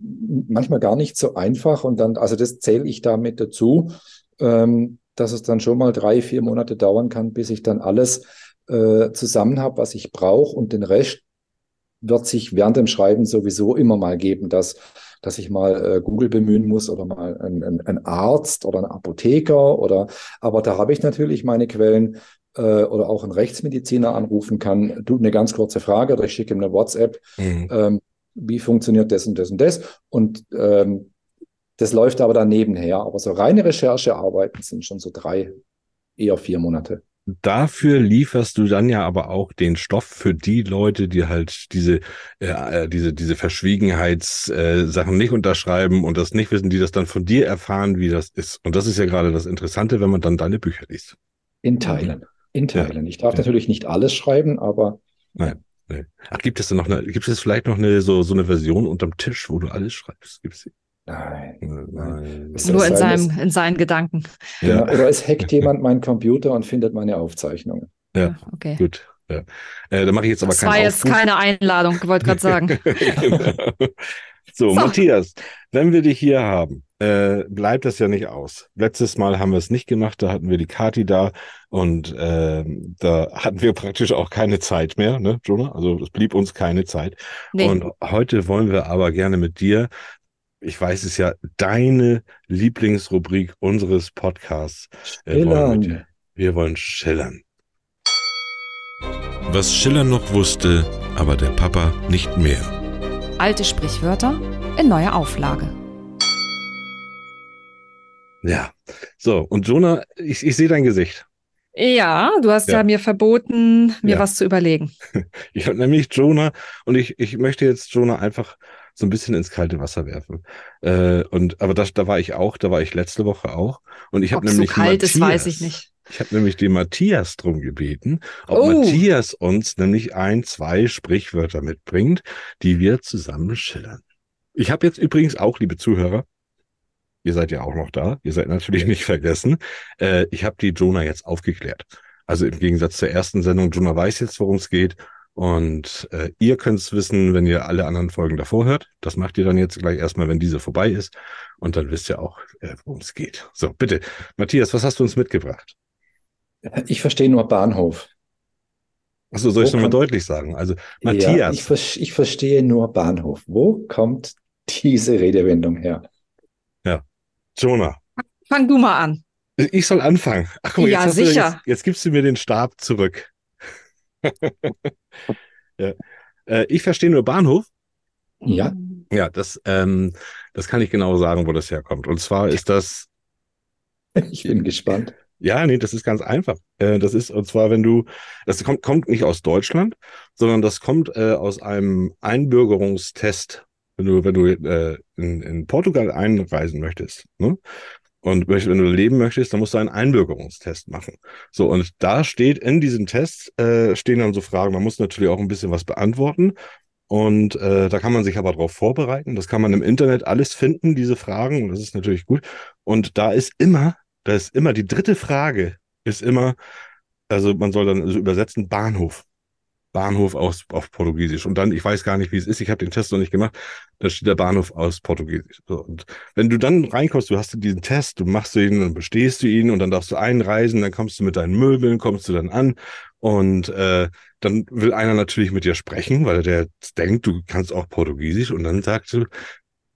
manchmal gar nicht so einfach und dann, also das zähle ich damit dazu, ähm, dass es dann schon mal drei, vier Monate dauern kann, bis ich dann alles äh, zusammen habe, was ich brauche und den Rest wird sich während dem Schreiben sowieso immer mal geben, dass, dass ich mal äh, Google bemühen muss oder mal ein, ein, ein Arzt oder ein Apotheker oder, aber da habe ich natürlich meine Quellen äh, oder auch einen Rechtsmediziner anrufen kann. Du, eine ganz kurze Frage oder ich schicke ihm eine WhatsApp Mhm. ähm, wie funktioniert das und das und das. Und ähm, das läuft aber dann nebenher. Aber so reine Recherchearbeiten sind schon so drei, eher vier Monate. Dafür lieferst du dann ja aber auch den Stoff für die Leute, die halt diese, äh, äh, diese, diese Verschwiegenheitssachen äh, nicht unterschreiben und das nicht wissen, die das dann von dir erfahren, wie das ist. Und das ist ja gerade das Interessante, wenn man dann deine Bücher liest. In Teilen. In Teilen. Ich darf Ja. natürlich nicht alles schreiben, aber Nee. Ach, gibt es denn noch eine, gibt es vielleicht noch eine, so, so eine Version unterm Tisch, wo du alles schreibst? Gibt's die? Nein. Nein. Nur in, sein, seinem, in seinen Gedanken. Genau. Oder es hackt jemand meinen Computer und findet meine Aufzeichnungen. Ja. okay. Gut. Ja. Äh, da mache ich jetzt aber Das keinen war jetzt Aufruf. keine Einladung, ich wollte gerade sagen. genau. so, So. Matthias, wenn wir dich hier haben, äh, bleibt das ja nicht aus. Letztes Mal haben wir es nicht gemacht, da hatten wir die Kati da und ähm, da hatten wir praktisch auch keine Zeit mehr, ne, Jonah? Also es blieb uns keine Zeit. Nee. Und heute wollen wir aber gerne mit dir, ich weiß es ja, deine Lieblingsrubrik unseres Podcasts. äh, wollen wir, wir wollen schillern. Was Schiller noch wusste, aber der Papa nicht mehr. Alte Sprichwörter in neuer Auflage. Ja. So, und Jonah, ich, ich sehe dein Gesicht. Ja, du hast ja, Ja. mir verboten, mir Ja. was zu überlegen. Ich habe nämlich Jonah und ich, ich möchte jetzt Jonah einfach so ein bisschen ins kalte Wasser werfen. Äh, und aber das, da war ich auch, da war ich letzte Woche auch. Und ich habe Ob so nämlich kalt ist, Matthias, weiß ich nicht. Ich habe nämlich den Matthias drum gebeten, ob Oh. Matthias uns nämlich ein, zwei Sprichwörter mitbringt, die wir zusammen schillern. Ich habe jetzt übrigens auch, liebe Zuhörer, ihr seid ja auch noch da, ihr seid natürlich nicht vergessen, äh, ich habe die Jonah jetzt aufgeklärt. Also im Gegensatz zur ersten Sendung, Jonah weiß jetzt, worum es geht. Und äh, ihr könnt es wissen, wenn ihr alle anderen Folgen davor hört. Das macht ihr dann jetzt gleich erstmal, wenn diese vorbei ist. Und dann wisst ihr auch, äh, worum es geht. So, bitte. Matthias, was hast du uns mitgebracht? Ich verstehe nur Bahnhof. Achso, soll ich Wo nochmal kommt- deutlich sagen? Also, Ja, Matthias, ich, ver- ich verstehe nur Bahnhof. Wo kommt diese Redewendung her? Jonah, Fang du mal an. ich soll anfangen. Ach, guck mal, Ja, jetzt, hast du, sicher. jetzt, jetzt gibst du mir den Stab zurück. ja. äh, ich verstehe nur Bahnhof. Ja, Ja, das, ähm, das kann ich genau sagen, wo das herkommt. Und zwar ist das ich bin gespannt. Ja, nee, das ist ganz einfach. Äh, das ist, und zwar, wenn du, das kommt, kommt nicht aus Deutschland, sondern das kommt äh, aus einem Einbürgerungstest. Wenn du, wenn du äh, in, in Portugal einreisen möchtest, ne? Und wenn du leben möchtest, dann musst du einen Einbürgerungstest machen. So, und da steht in diesem Test, äh, stehen dann so Fragen, man muss natürlich auch ein bisschen was beantworten. Und äh, da kann man sich aber darauf vorbereiten. Das kann man im Internet alles finden, diese Fragen. Und das ist natürlich gut. Und da ist immer, da ist immer die dritte Frage, ist immer, also man soll dann also übersetzen Bahnhof. Bahnhof aus, auf Portugiesisch. Und dann, ich weiß gar nicht, wie es ist, ich habe den Test noch nicht gemacht, da steht der Bahnhof aus Portugiesisch. So, und wenn du dann reinkommst, du hast diesen Test, du machst ihn, dann bestehst du ihn und dann darfst du einreisen, dann kommst du mit deinen Möbeln, kommst du dann an und äh, dann will einer natürlich mit dir sprechen, weil der denkt, du kannst auch Portugiesisch und dann sagst du,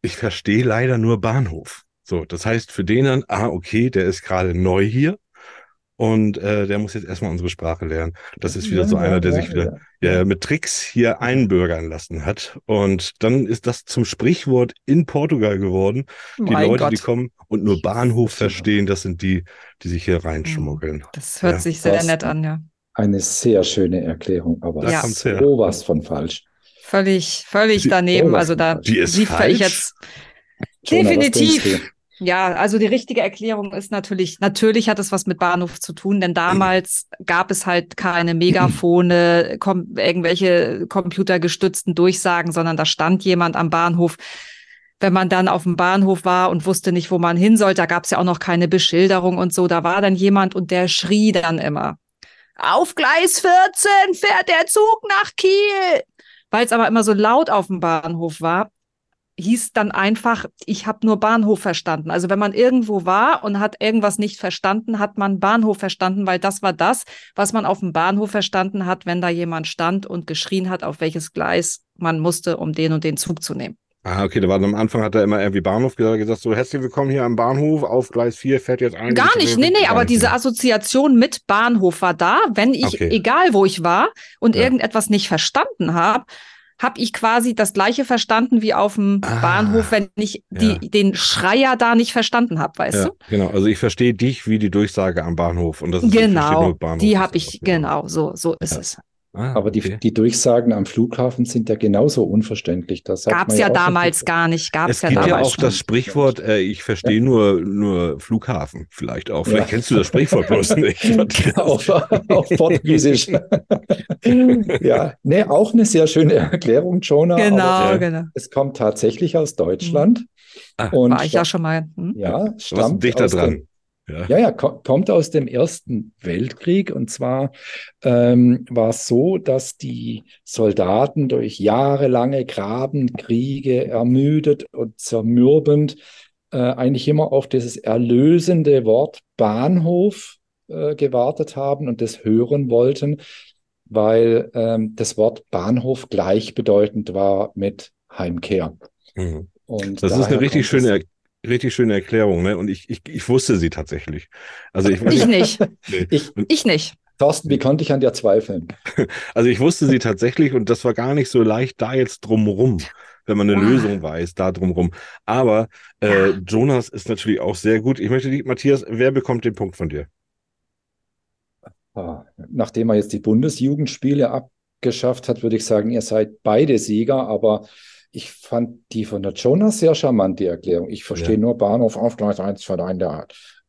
ich verstehe leider nur Bahnhof. So, das heißt für den dann, ah, okay, der ist gerade neu hier und äh, der muss jetzt erstmal unsere Sprache lernen. Das ist wieder Ja, so einer, der ja, sich wieder ja. mit Tricks hier einbürgern lassen hat. Und dann ist das zum Sprichwort in Portugal geworden. Die Mein Leute, die Gott. kommen und nur Bahnhof verstehen, das sind die, die sich hier reinschmuggeln. Das hört Ja, sich sehr das- nett an, ja. Eine sehr schöne Erklärung, aber Da Ja. sowas von falsch. Völlig, völlig Die- daneben. Also da. Die ist liefere falsch? ich jetzt Jonah, was definitiv. Ja, also die richtige Erklärung ist natürlich, natürlich hat es was mit Bahnhof zu tun, denn damals gab es halt keine Megafone, kom irgendwelche computergestützten Durchsagen, sondern da stand jemand am Bahnhof. Wenn man dann auf dem Bahnhof war und wusste nicht, wo man hin sollte, da gab es ja auch noch keine Beschilderung und so, da war dann jemand und der schrie dann immer. Auf Gleis 14 fährt der Zug nach Kiel. Weil es aber immer so laut auf dem Bahnhof war, hieß dann einfach, ich habe nur Bahnhof verstanden. Also wenn man irgendwo war und hat irgendwas nicht verstanden, hat man Bahnhof verstanden, weil das war das, was man auf dem Bahnhof verstanden hat, wenn da jemand stand und geschrien hat, auf welches Gleis man musste, um den und den Zug zu nehmen. Ah, okay, da war am Anfang hat er immer irgendwie Bahnhof gesagt, so herzlich willkommen hier am Bahnhof, auf Gleis 4 fährt jetzt ein. Gar nicht, nee, nee, aber nicht, diese. Assoziation mit Bahnhof war da, wenn ich, Okay. egal wo ich war und Ja. irgendetwas nicht verstanden habe, habe ich quasi das gleiche verstanden wie auf dem Ah, Bahnhof, wenn ich die, ja. den Schreier da nicht verstanden habe, weißt Ja, du? genau. Also ich verstehe dich wie die Durchsage am Bahnhof. Und das ist, Genau, die habe ich, genau, so, so ist Ja. es. Ah, Aber die, okay. die Durchsagen am Flughafen sind ja genauso unverständlich. Das Gab es ja auch damals schon. gar nicht, gab es ja gibt ja auch das. Sprichwort, äh, ich verstehe nur, nur Flughafen vielleicht auch. Vielleicht Ja. kennst du das Sprichwort bloß nicht. auf, auf Portugiesisch. ja, nee, auch eine sehr schöne Erklärung, Jonah. Genau, Aber Ja. genau. es kommt tatsächlich aus Deutschland. Ah, und War ich ja schon mal. Hm? ja, stammt dichter dran. Ja. Ja, ja, ko kommt aus dem Ersten Weltkrieg. Und zwar ähm, war es so, dass die Soldaten durch jahrelange Grabenkriege ermüdet und zermürbend äh, eigentlich immer auf dieses erlösende Wort Bahnhof äh, gewartet haben und das hören wollten, weil ähm, das Wort Bahnhof gleichbedeutend war mit Heimkehr. Mhm. Und Das ist eine richtig schöne, richtig schöne Erklärung, ne? Und ich, ich, ich wusste sie tatsächlich. Also ich, Ich nicht, Nee. Ich, ich nicht. Thorsten, wie konnte ich an dir zweifeln? Also ich wusste sie tatsächlich und das war gar nicht so leicht da jetzt drumrum, wenn man eine Ah. Lösung weiß, da drumrum. Aber äh, Jonas ist natürlich auch sehr gut. Ich möchte dich, Matthias, wer bekommt den Punkt von dir? Ah, Nachdem er jetzt die Bundesjugendspiele abgeschafft hat, würde ich sagen, ihr seid beide Sieger, aber ich fand die von der Jonas sehr charmant, die Erklärung. Ich verstehe Ja. nur Bahnhof auf Gleis 1 von ein der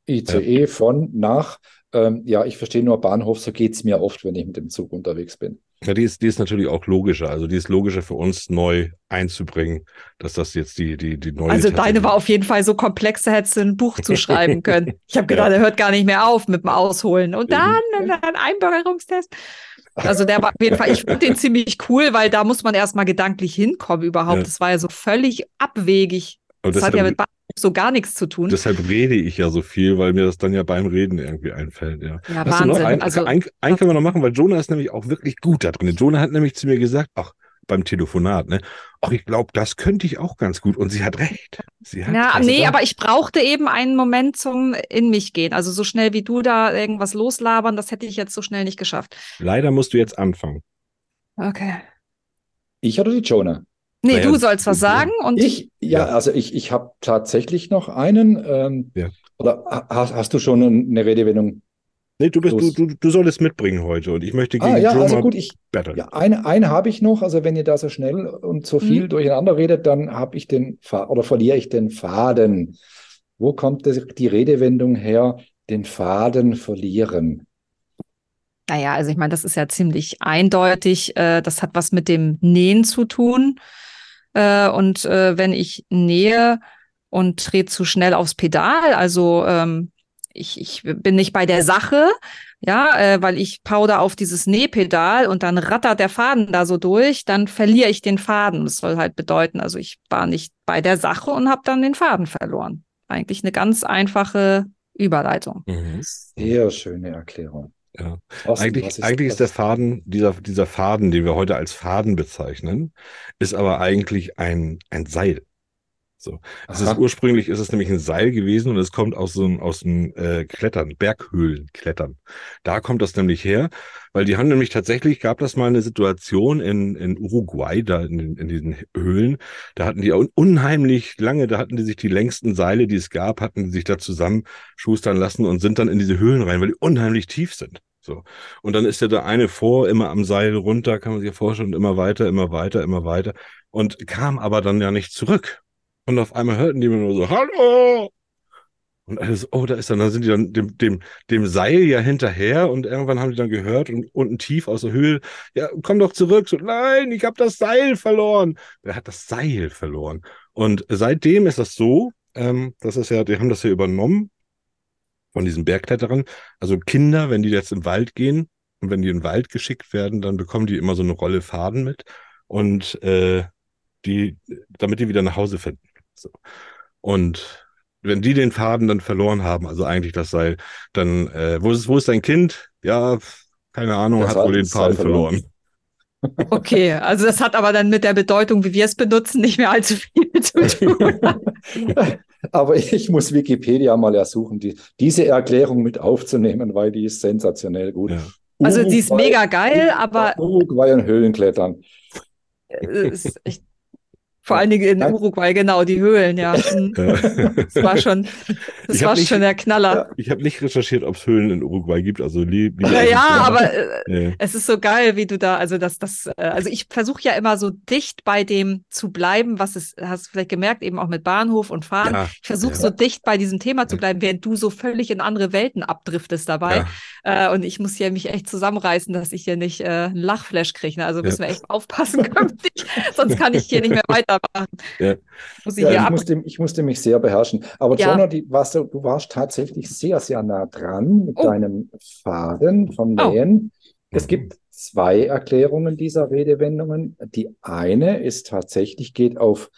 ICE von nach. Ähm, ja, ich verstehe nur Bahnhof, so geht's mir oft, wenn ich mit dem Zug unterwegs bin. Ja, die ist, die ist natürlich auch logischer. Also die ist logischer für uns neu einzubringen, dass das jetzt die, die, die neue. Also deine war auf jeden Fall so komplex, da hättest du ein Buch zu schreiben können. Ich habe gedacht, er hört gar nicht mehr auf mit dem Ausholen. Und dann, und dann Einbürgerungstest. Also der war auf jeden Fall, ich fand den ziemlich cool, weil da muss man erstmal gedanklich hinkommen überhaupt. Ja. Das war ja so völlig abwegig. Und Das hat ja deshalb, mit Bahnhof so gar nichts zu tun. deshalb rede ich ja so viel, weil mir das dann ja beim Reden irgendwie einfällt. Ja. ja, Hast Wahnsinn. einen? Also einen, einen können wir noch machen, weil Jonah ist nämlich auch wirklich gut da drin. Jonah hat nämlich zu mir gesagt, ach, beim Telefonat, ne? Ach, ich glaube, das könnte ich auch ganz gut. Und sie hat recht. Sie hat Ja, also nee, da- aber ich brauchte eben einen Moment zum in mich gehen. Also so schnell wie du da irgendwas loslabern, das hätte ich jetzt so schnell nicht geschafft. Leider musst du jetzt anfangen. Okay. Ich oder die Jonah? Nee, Naja, du sollst was sagen und Ich, ja, Ja. also ich, ich habe tatsächlich noch einen. Ähm, Ja. Oder ha- hast, hast du schon eine Redewendung? Nee, du bist, du, Los. du, du solltest mitbringen heute und ich möchte gegen Ah, ja, Jonah also gut, ich, betteln. Ja, eine, eine habe ich noch. Also wenn ihr da so schnell und so viel Mhm. durcheinander redet, dann habe ich den Fa oder verliere ich den Faden. Wo kommt das, die Redewendung her? Den Faden verlieren. Naja, also ich meine, das ist ja ziemlich eindeutig. Äh, das hat was mit dem Nähen zu tun. Äh, und äh, wenn ich nähe und trete zu schnell aufs Pedal, also ähm, ich, ich bin nicht bei der Sache, ja, äh, weil ich powder auf dieses Nähpedal und dann rattert der Faden da so durch, dann verliere ich den Faden. Das soll halt bedeuten, also ich war nicht bei der Sache und habe dann den Faden verloren. Eigentlich eine ganz einfache Überleitung. Mhm. Sehr schöne Erklärung. Ja. Thorsten, Eigentlich, ist- eigentlich ist der Faden, dieser, dieser Faden, den wir heute als Faden bezeichnen, ist aber eigentlich ein, ein Seil. So. Es ist ursprünglich ist es nämlich ein Seil gewesen und es kommt aus so einem, aus dem äh, Klettern, Berghöhlen klettern. Da kommt das nämlich her, weil die haben nämlich tatsächlich, gab das mal eine Situation in, in Uruguay, da in, in diesen Höhlen, da hatten die un unheimlich lange, da hatten die sich die längsten Seile, die es gab, hatten die sich da zusammenschustern lassen und sind dann in diese Höhlen rein, weil die unheimlich tief sind. So. Und dann ist ja der eine vor, immer am Seil runter, kann man sich ja vorstellen, und immer weiter, immer weiter, immer weiter. Und kam aber dann ja nicht zurück. Und auf einmal hörten die mir nur so, Hallo! Und alles, oh, da ist dann, dann sind die dann dem, dem, dem Seil ja hinterher und irgendwann haben die dann gehört und unten tief aus der Höhle, ja, komm doch zurück. So, nein, ich habe das Seil verloren. Wer hat das Seil verloren? Und seitdem ist das so, ähm, das ist ja, die haben das ja übernommen von diesen Bergkletterern. Also Kinder, wenn die jetzt im Wald gehen und wenn die in den Wald geschickt werden, dann bekommen die immer so eine Rolle Faden mit und äh, die, damit die wieder nach Hause finden. So. Und wenn die den Faden dann verloren haben, also eigentlich das Seil, dann, äh, wo ist, wo ist dein Kind? Ja, keine Ahnung, Das hat wohl den Faden verloren. verloren. Okay, also das hat aber dann mit der Bedeutung, wie wir es benutzen, nicht mehr allzu viel zu tun. Aber ich muss Wikipedia mal ersuchen, die, diese Erklärung mit aufzunehmen, weil die ist sensationell gut. Ja. Also die ist Uruguay- mega geil, aber Uruguay und Höhlenklettern. äh, ist echt, vor allen Dingen in. Uruguay, genau, die Höhlen, ja. Ja. Das war schon, das war nicht- schon der Knaller. Ich habe nicht recherchiert, ob es Höhlen in Uruguay gibt, also lieb, lieber Ja, ja, aber äh, Nee. es ist so geil, wie du da, also das, das, äh, also ich versuche ja immer so dicht bei dem zu bleiben, was es, hast du vielleicht gemerkt, eben auch mit Bahnhof und Fahren. Ja, Ich versuche ja. so dicht bei diesem Thema zu bleiben, während du so völlig in andere Welten abdriftest dabei. Ja. Äh, und ich muss hier mich echt zusammenreißen, dass ich hier nicht äh, einen Lachflash kriege. Ne? Also müssen Ja. wir echt aufpassen künftig, sonst kann ich hier nicht mehr weitermachen. Ja. Muss ich Ja, hier ich, musste, ich musste mich sehr beherrschen. Aber Ja. Jonah, die, warst du, du warst tatsächlich sehr, sehr nah dran mit Oh. deinem Faden vom Oh. Nähen. Es Mhm. gibt zwei Erklärungen dieser Redewendungen. Die eine ist tatsächlich, geht auf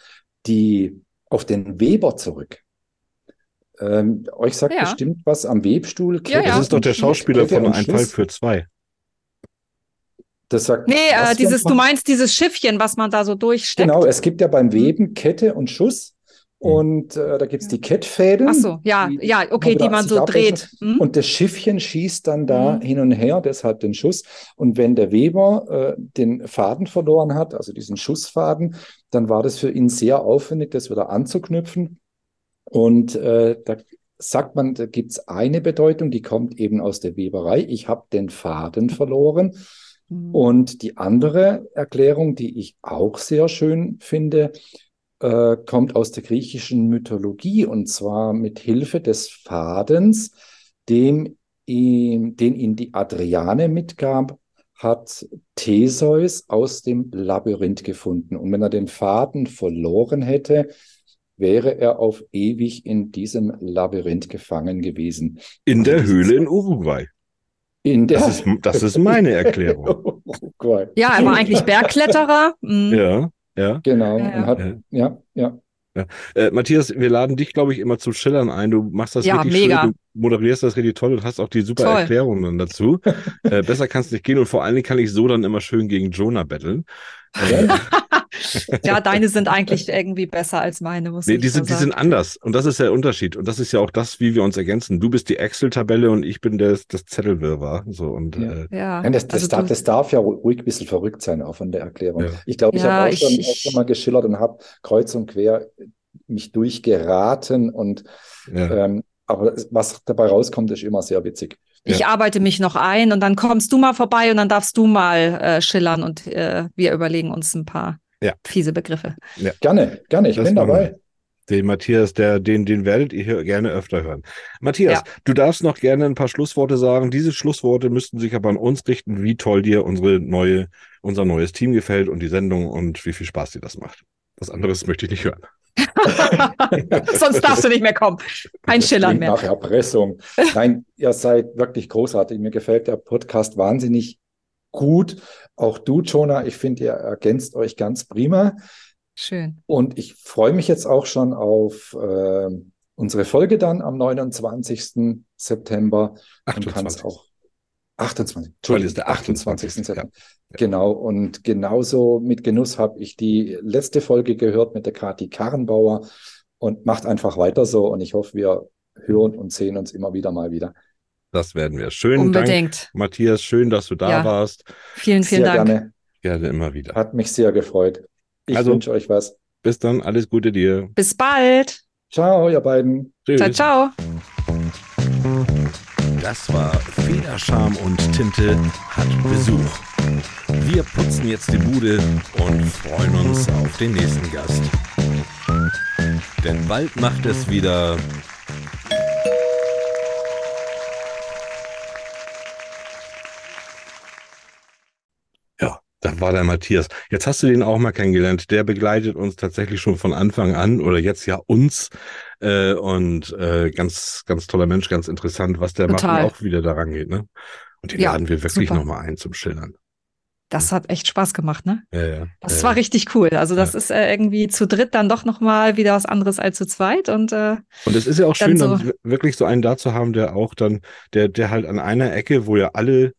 die, auf den Weber zurück. Ähm, euch sagt Ja. bestimmt was am Webstuhl. Ja, ja. Das ist doch der Schauspieler von Ein Fall für zwei. Das sagt Nee, äh, dieses, du meinst dieses Schiffchen, was man da so durchsteckt. Genau, es gibt ja beim Weben Kette und Schuss. Und äh, da gibt es die Kettfäden. Ach so, ja, die ja, okay, die man 180 so dreht. Hm? Und das Schiffchen schießt dann da Mhm. hin und her, deshalb den Schuss. Und wenn der Weber äh, den Faden verloren hat, also diesen Schussfaden, dann war das für ihn sehr aufwendig, das wieder anzuknüpfen. Und äh, da sagt man, da gibt es eine Bedeutung, die kommt eben aus der Weberei. Ich habe den Faden verloren. Hm. Und die andere Erklärung, die ich auch sehr schön finde, äh, kommt aus der griechischen Mythologie und zwar mit Hilfe des Fadens, dem ihm, den ihn die Adriane mitgab, hat Theseus aus dem Labyrinth gefunden. Und wenn er den Faden verloren hätte, wäre er auf ewig in diesem Labyrinth gefangen gewesen. In der Höhle in Uruguay. In der Das ist, das ist meine Erklärung. Uruguay. Ja, er war eigentlich Bergkletterer. Hm. Ja, ja. Genau. Ja, ja. Und hat, ja, ja. Äh, Matthias, wir laden dich, glaube ich, immer zum Schillern ein. Du machst das Ja, richtig mega. schön, du moderierst das richtig toll und hast auch die super Toll. Erklärungen dann dazu. äh, besser kann es nicht gehen und vor allen Dingen kann ich so dann immer schön gegen Jonah betteln. Ja, deine sind eigentlich irgendwie besser als meine, muss nee, ich die so sind, die sagen. sind anders und das ist der Unterschied und das ist ja auch das, wie wir uns ergänzen. Du bist die Excel-Tabelle und ich bin das, das Zettelwirrwarr. So und Ja. äh, Ja, Nein, das, das, also darf, das darf ja ruhig ein bisschen verrückt sein, auch von der Erklärung. Ja. Ich glaube, ich Ja, habe auch schon, ich- auch schon mal geschillert und habe kreuz und quer mich durchgeraten und ja. ähm, aber was dabei rauskommt, ist immer sehr witzig. Ich arbeite mich noch ein und dann kommst du mal vorbei und dann darfst du mal äh, schillern und äh, wir überlegen uns ein paar Ja. fiese Begriffe. Gerne, gerne, ich Das bin dabei. Den Matthias, der, den, den werdet ihr hier gerne öfter hören. Matthias, Ja. du darfst noch gerne ein paar Schlussworte sagen. Diese Schlussworte müssten sich aber an uns richten, wie toll dir unsere neue, unser neues Team gefällt und die Sendung und wie viel Spaß dir das macht. Was anderes möchte ich nicht hören. Sonst darfst du nicht mehr kommen. Kein Schillern mehr. Nach Erpressung. Nein, ihr seid wirklich großartig. Mir gefällt der Podcast wahnsinnig gut. Auch du, Jonah, ich finde, ihr ergänzt euch ganz prima. Schön. Und ich freue mich jetzt auch schon auf äh, unsere Folge dann am 29. September und kann es 28.. auch 28. Heute ist der 28. 28.. September. Ja. Genau. Und genauso mit Genuss habe ich die letzte Folge gehört mit der Kathi Karrenbauer und macht einfach weiter so. Und ich hoffe, wir hören und sehen uns immer wieder mal wieder. Das werden wir. Dank, Unbedingt. Matthias. Schön, dass du da Ja. warst. Vielen, vielen sehr Dank. gerne. Gerne immer wieder. Hat mich sehr gefreut. Ich Also- wünsche euch was. Bis dann. Alles Gute dir. Bis bald. Ciao, ihr beiden. Tschüss. Ciao, ciao. Das war Federscham und Tinte hat Besuch. Wir putzen jetzt die Bude und freuen uns auf den nächsten Gast. Denn bald macht es wieder da war der Matthias. Jetzt hast du den auch mal kennengelernt. Der begleitet uns tatsächlich schon von Anfang an oder jetzt ja uns. Äh, und äh, ganz, ganz toller Mensch, ganz interessant, was der Total. macht und auch wieder daran geht. Ne? Und den Ja, laden wir wirklich nochmal ein zum Schildern. Das hat echt Spaß gemacht, ne? Ja, ja. Das ja, war ja. richtig cool. Also das ist äh, irgendwie zu dritt dann doch noch mal wieder was anderes als zu zweit und äh, Und es ist ja auch dann schön, so- dann wirklich so einen da zu haben, der auch dann, der, der halt an einer Ecke, wo ja alle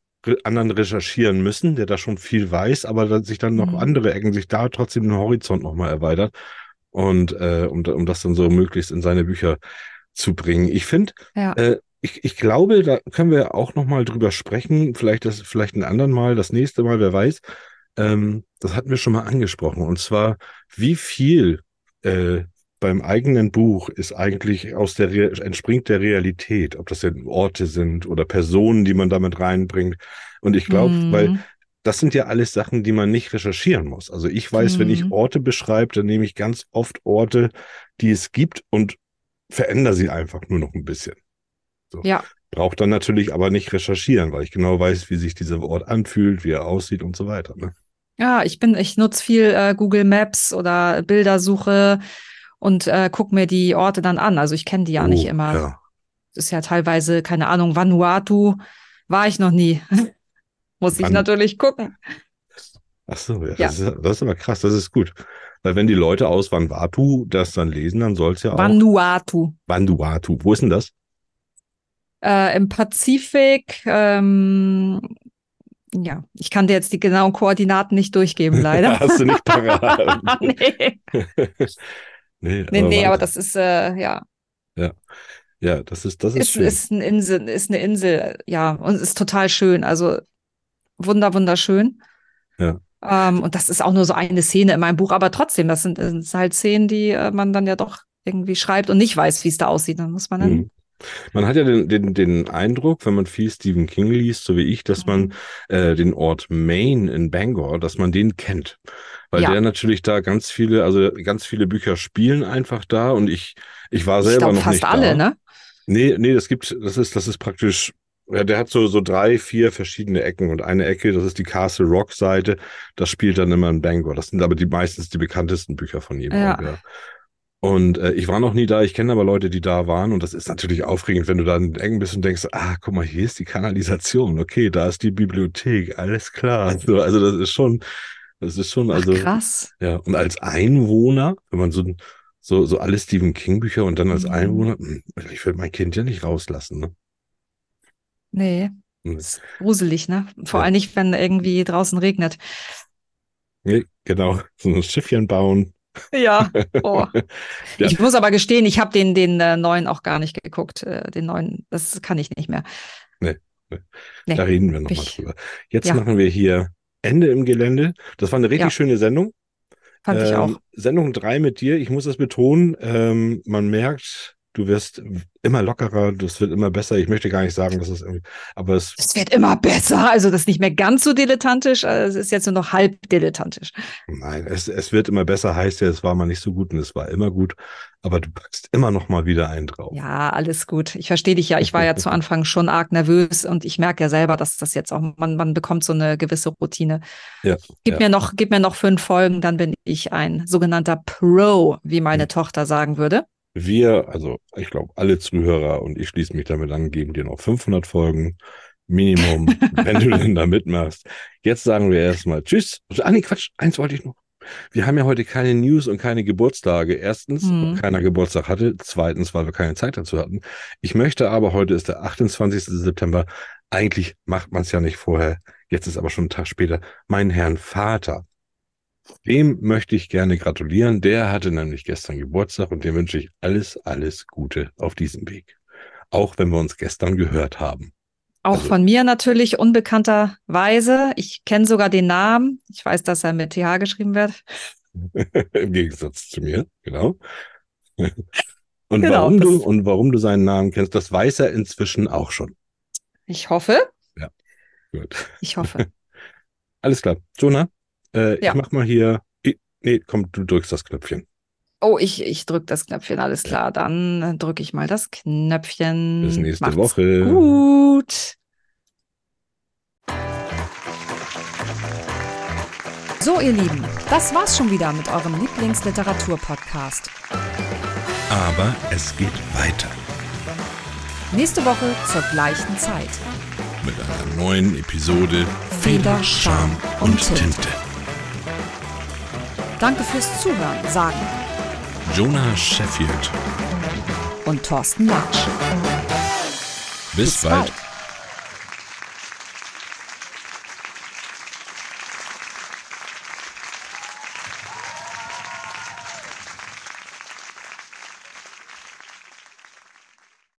anderen recherchieren müssen, der da schon viel weiß, aber dann sich dann noch Mhm. andere Ecken, sich da trotzdem den Horizont nochmal erweitert. Und äh, um, um das dann so möglichst in seine Bücher zu bringen. Ich finde, ja. äh, ich, ich glaube, da können wir auch nochmal drüber sprechen, vielleicht das, vielleicht ein anderen Mal, das nächste Mal, wer weiß. Ähm, das hatten wir schon mal angesprochen. Und zwar, wie viel äh, beim eigenen Buch ist eigentlich aus der Re entspringt der Realität, ob das denn Orte sind oder Personen, die man damit reinbringt. Und ich glaube, Mhm. weil das sind ja alles Sachen, die man nicht recherchieren muss. Also ich weiß, wenn ich Mhm. Orte beschreibe, dann nehme ich ganz oft Orte, die es gibt und verändere sie einfach nur noch ein bisschen. So. Ja. Braucht dann natürlich aber nicht recherchieren, weil ich genau weiß, wie sich dieser Ort anfühlt, wie er aussieht und so weiter. Ne? Ja, ich bin, ich nutze viel äh, Google Maps oder Bildersuche und äh, guck mir die Orte dann an. Also ich kenne die ja nicht Oh, immer. Ja. Das ist ja teilweise, keine Ahnung, Vanuatu war ich noch nie. Muss ich Van- natürlich gucken. Ach so, ja, Ja. Das, ist, das ist aber krass, das ist gut. Weil wenn die Leute aus Vanuatu das dann lesen, dann soll es ja auch Vanuatu. Vanuatu. Wo ist denn das? Äh, Im Pazifik, ähm, ja, ich kann dir jetzt die genauen Koordinaten nicht durchgeben, leider. Hast du nicht parat. nee, nee, nee, nee, aber das ist, äh, ja, ja, das ist, das ist, ist, schön. ist eine Insel, ist eine Insel, ja, und ist total schön. Also wunder, wunderschön. Ja. Ähm, und das ist auch nur so eine Szene in meinem Buch, aber trotzdem, das sind, das sind halt Szenen, die äh, man dann ja doch irgendwie schreibt und nicht weiß, wie es da aussieht. Dann muss man dann. Mhm. Man hat ja den, den, den Eindruck, wenn man viel Stephen King liest, so wie ich, dass man Mhm. äh, den Ort Maine in Bangor, dass man den kennt. Weil Ja. der natürlich da ganz viele, also ganz viele Bücher spielen einfach da und ich, ich war Ich selber glaube noch fast nicht alle, da. ne? Nee, nee, das gibt, das ist, das ist praktisch, ja, der hat so, so drei, vier verschiedene Ecken und eine Ecke, das ist die Castle Rock Seite, das spielt dann immer in Bangor. Das sind aber die meistens die bekanntesten Bücher von ihm. Ja. ja. Und äh, ich war noch nie da, ich kenne aber Leute, die da waren und das ist natürlich aufregend, wenn du da in eng bist und denkst, ah, guck mal, hier ist die Kanalisation, okay, da ist die Bibliothek, alles klar. So, also das ist schon, das ist schon, Ach, also krass. ja, und als Einwohner, wenn man so, so, so alle Stephen King Bücher und dann als Mhm. Einwohner, hm, ich würde mein Kind ja nicht rauslassen, ne? Nee, Hm. ist gruselig, ne? Vor Ja. allem nicht, wenn irgendwie draußen regnet. Nee, genau, so ein Schiffchen bauen. Ja. Oh. Ja. Ich muss aber gestehen, ich habe den, den äh, neuen auch gar nicht geguckt. Äh, den neuen, das kann ich nicht mehr. Nee, nee. Nee, Da reden wir nochmal ich- drüber. Jetzt ja. machen wir hier Ende im Gelände. Das war eine richtig Ja. schöne Sendung. Fand ich Ähm, auch. Sendung drei mit dir. Ich muss das betonen. Ähm, man merkt, Du wirst immer lockerer, das wird immer besser. Ich möchte gar nicht sagen, dass es irgendwie, aber es. Es wird immer besser. Also das ist nicht mehr ganz so dilettantisch, äh, es ist jetzt nur noch halb dilettantisch. Nein, es, es wird immer besser, heißt ja, es war mal nicht so gut und es war immer gut. Aber du packst immer noch mal wieder einen drauf. Ja, alles gut. Ich verstehe dich ja. Ich war ja zu Anfang schon arg nervös und ich merke ja selber, dass das jetzt auch, man, man bekommt so eine gewisse Routine. Ja, Gib ja. mir noch, gib mir noch fünf Folgen, dann bin ich ein sogenannter Pro, wie meine Tochter sagen würde. Wir, also ich glaube, alle Zuhörer und ich schließe mich damit an, geben dir noch 500 Folgen Minimum, wenn du denn da mitmachst. Jetzt sagen wir erstmal Tschüss. Ah, nee, Quatsch, eins wollte ich noch. Wir haben ja heute keine News und keine Geburtstage. Erstens, Hm. weil keiner Geburtstag hatte. Zweitens, weil wir keine Zeit dazu hatten. Ich möchte aber, heute ist der 28. September. Eigentlich macht man es ja nicht vorher. Jetzt ist aber schon ein Tag später. Mein Herrn Vater. Dem möchte ich gerne gratulieren. Der hatte nämlich gestern Geburtstag und dem wünsche ich alles, alles Gute auf diesem Weg. Auch wenn wir uns gestern gehört haben. Auch Also- von mir natürlich unbekannterweise. Ich kenne sogar den Namen. Ich weiß, dass er mit TH geschrieben wird. Im Gegensatz zu mir, genau. Und, Genau, warum du, und warum du seinen Namen kennst, das weiß er inzwischen auch schon. Ich hoffe. Gut. Ich hoffe. Alles klar. Jonah, äh, Ja. ich mach mal hier. Ich, nee, komm, du drückst das Knöpfchen. Oh, ich, ich drücke das Knöpfchen, alles klar. Dann drücke ich mal das Knöpfchen. Bis nächste Macht's Woche. Gut. So, ihr Lieben, das war's schon wieder mit eurem Lieblingsliteratur-Podcast. Aber es geht weiter Nächste Woche zur gleichen Zeit. mit einer neuen Episode Feder, Charme und Tinte. Tinte. Danke fürs Zuhören, sagen Jonah Sheffield. und Thorsten Latsch. Bis, Bis bald. bald.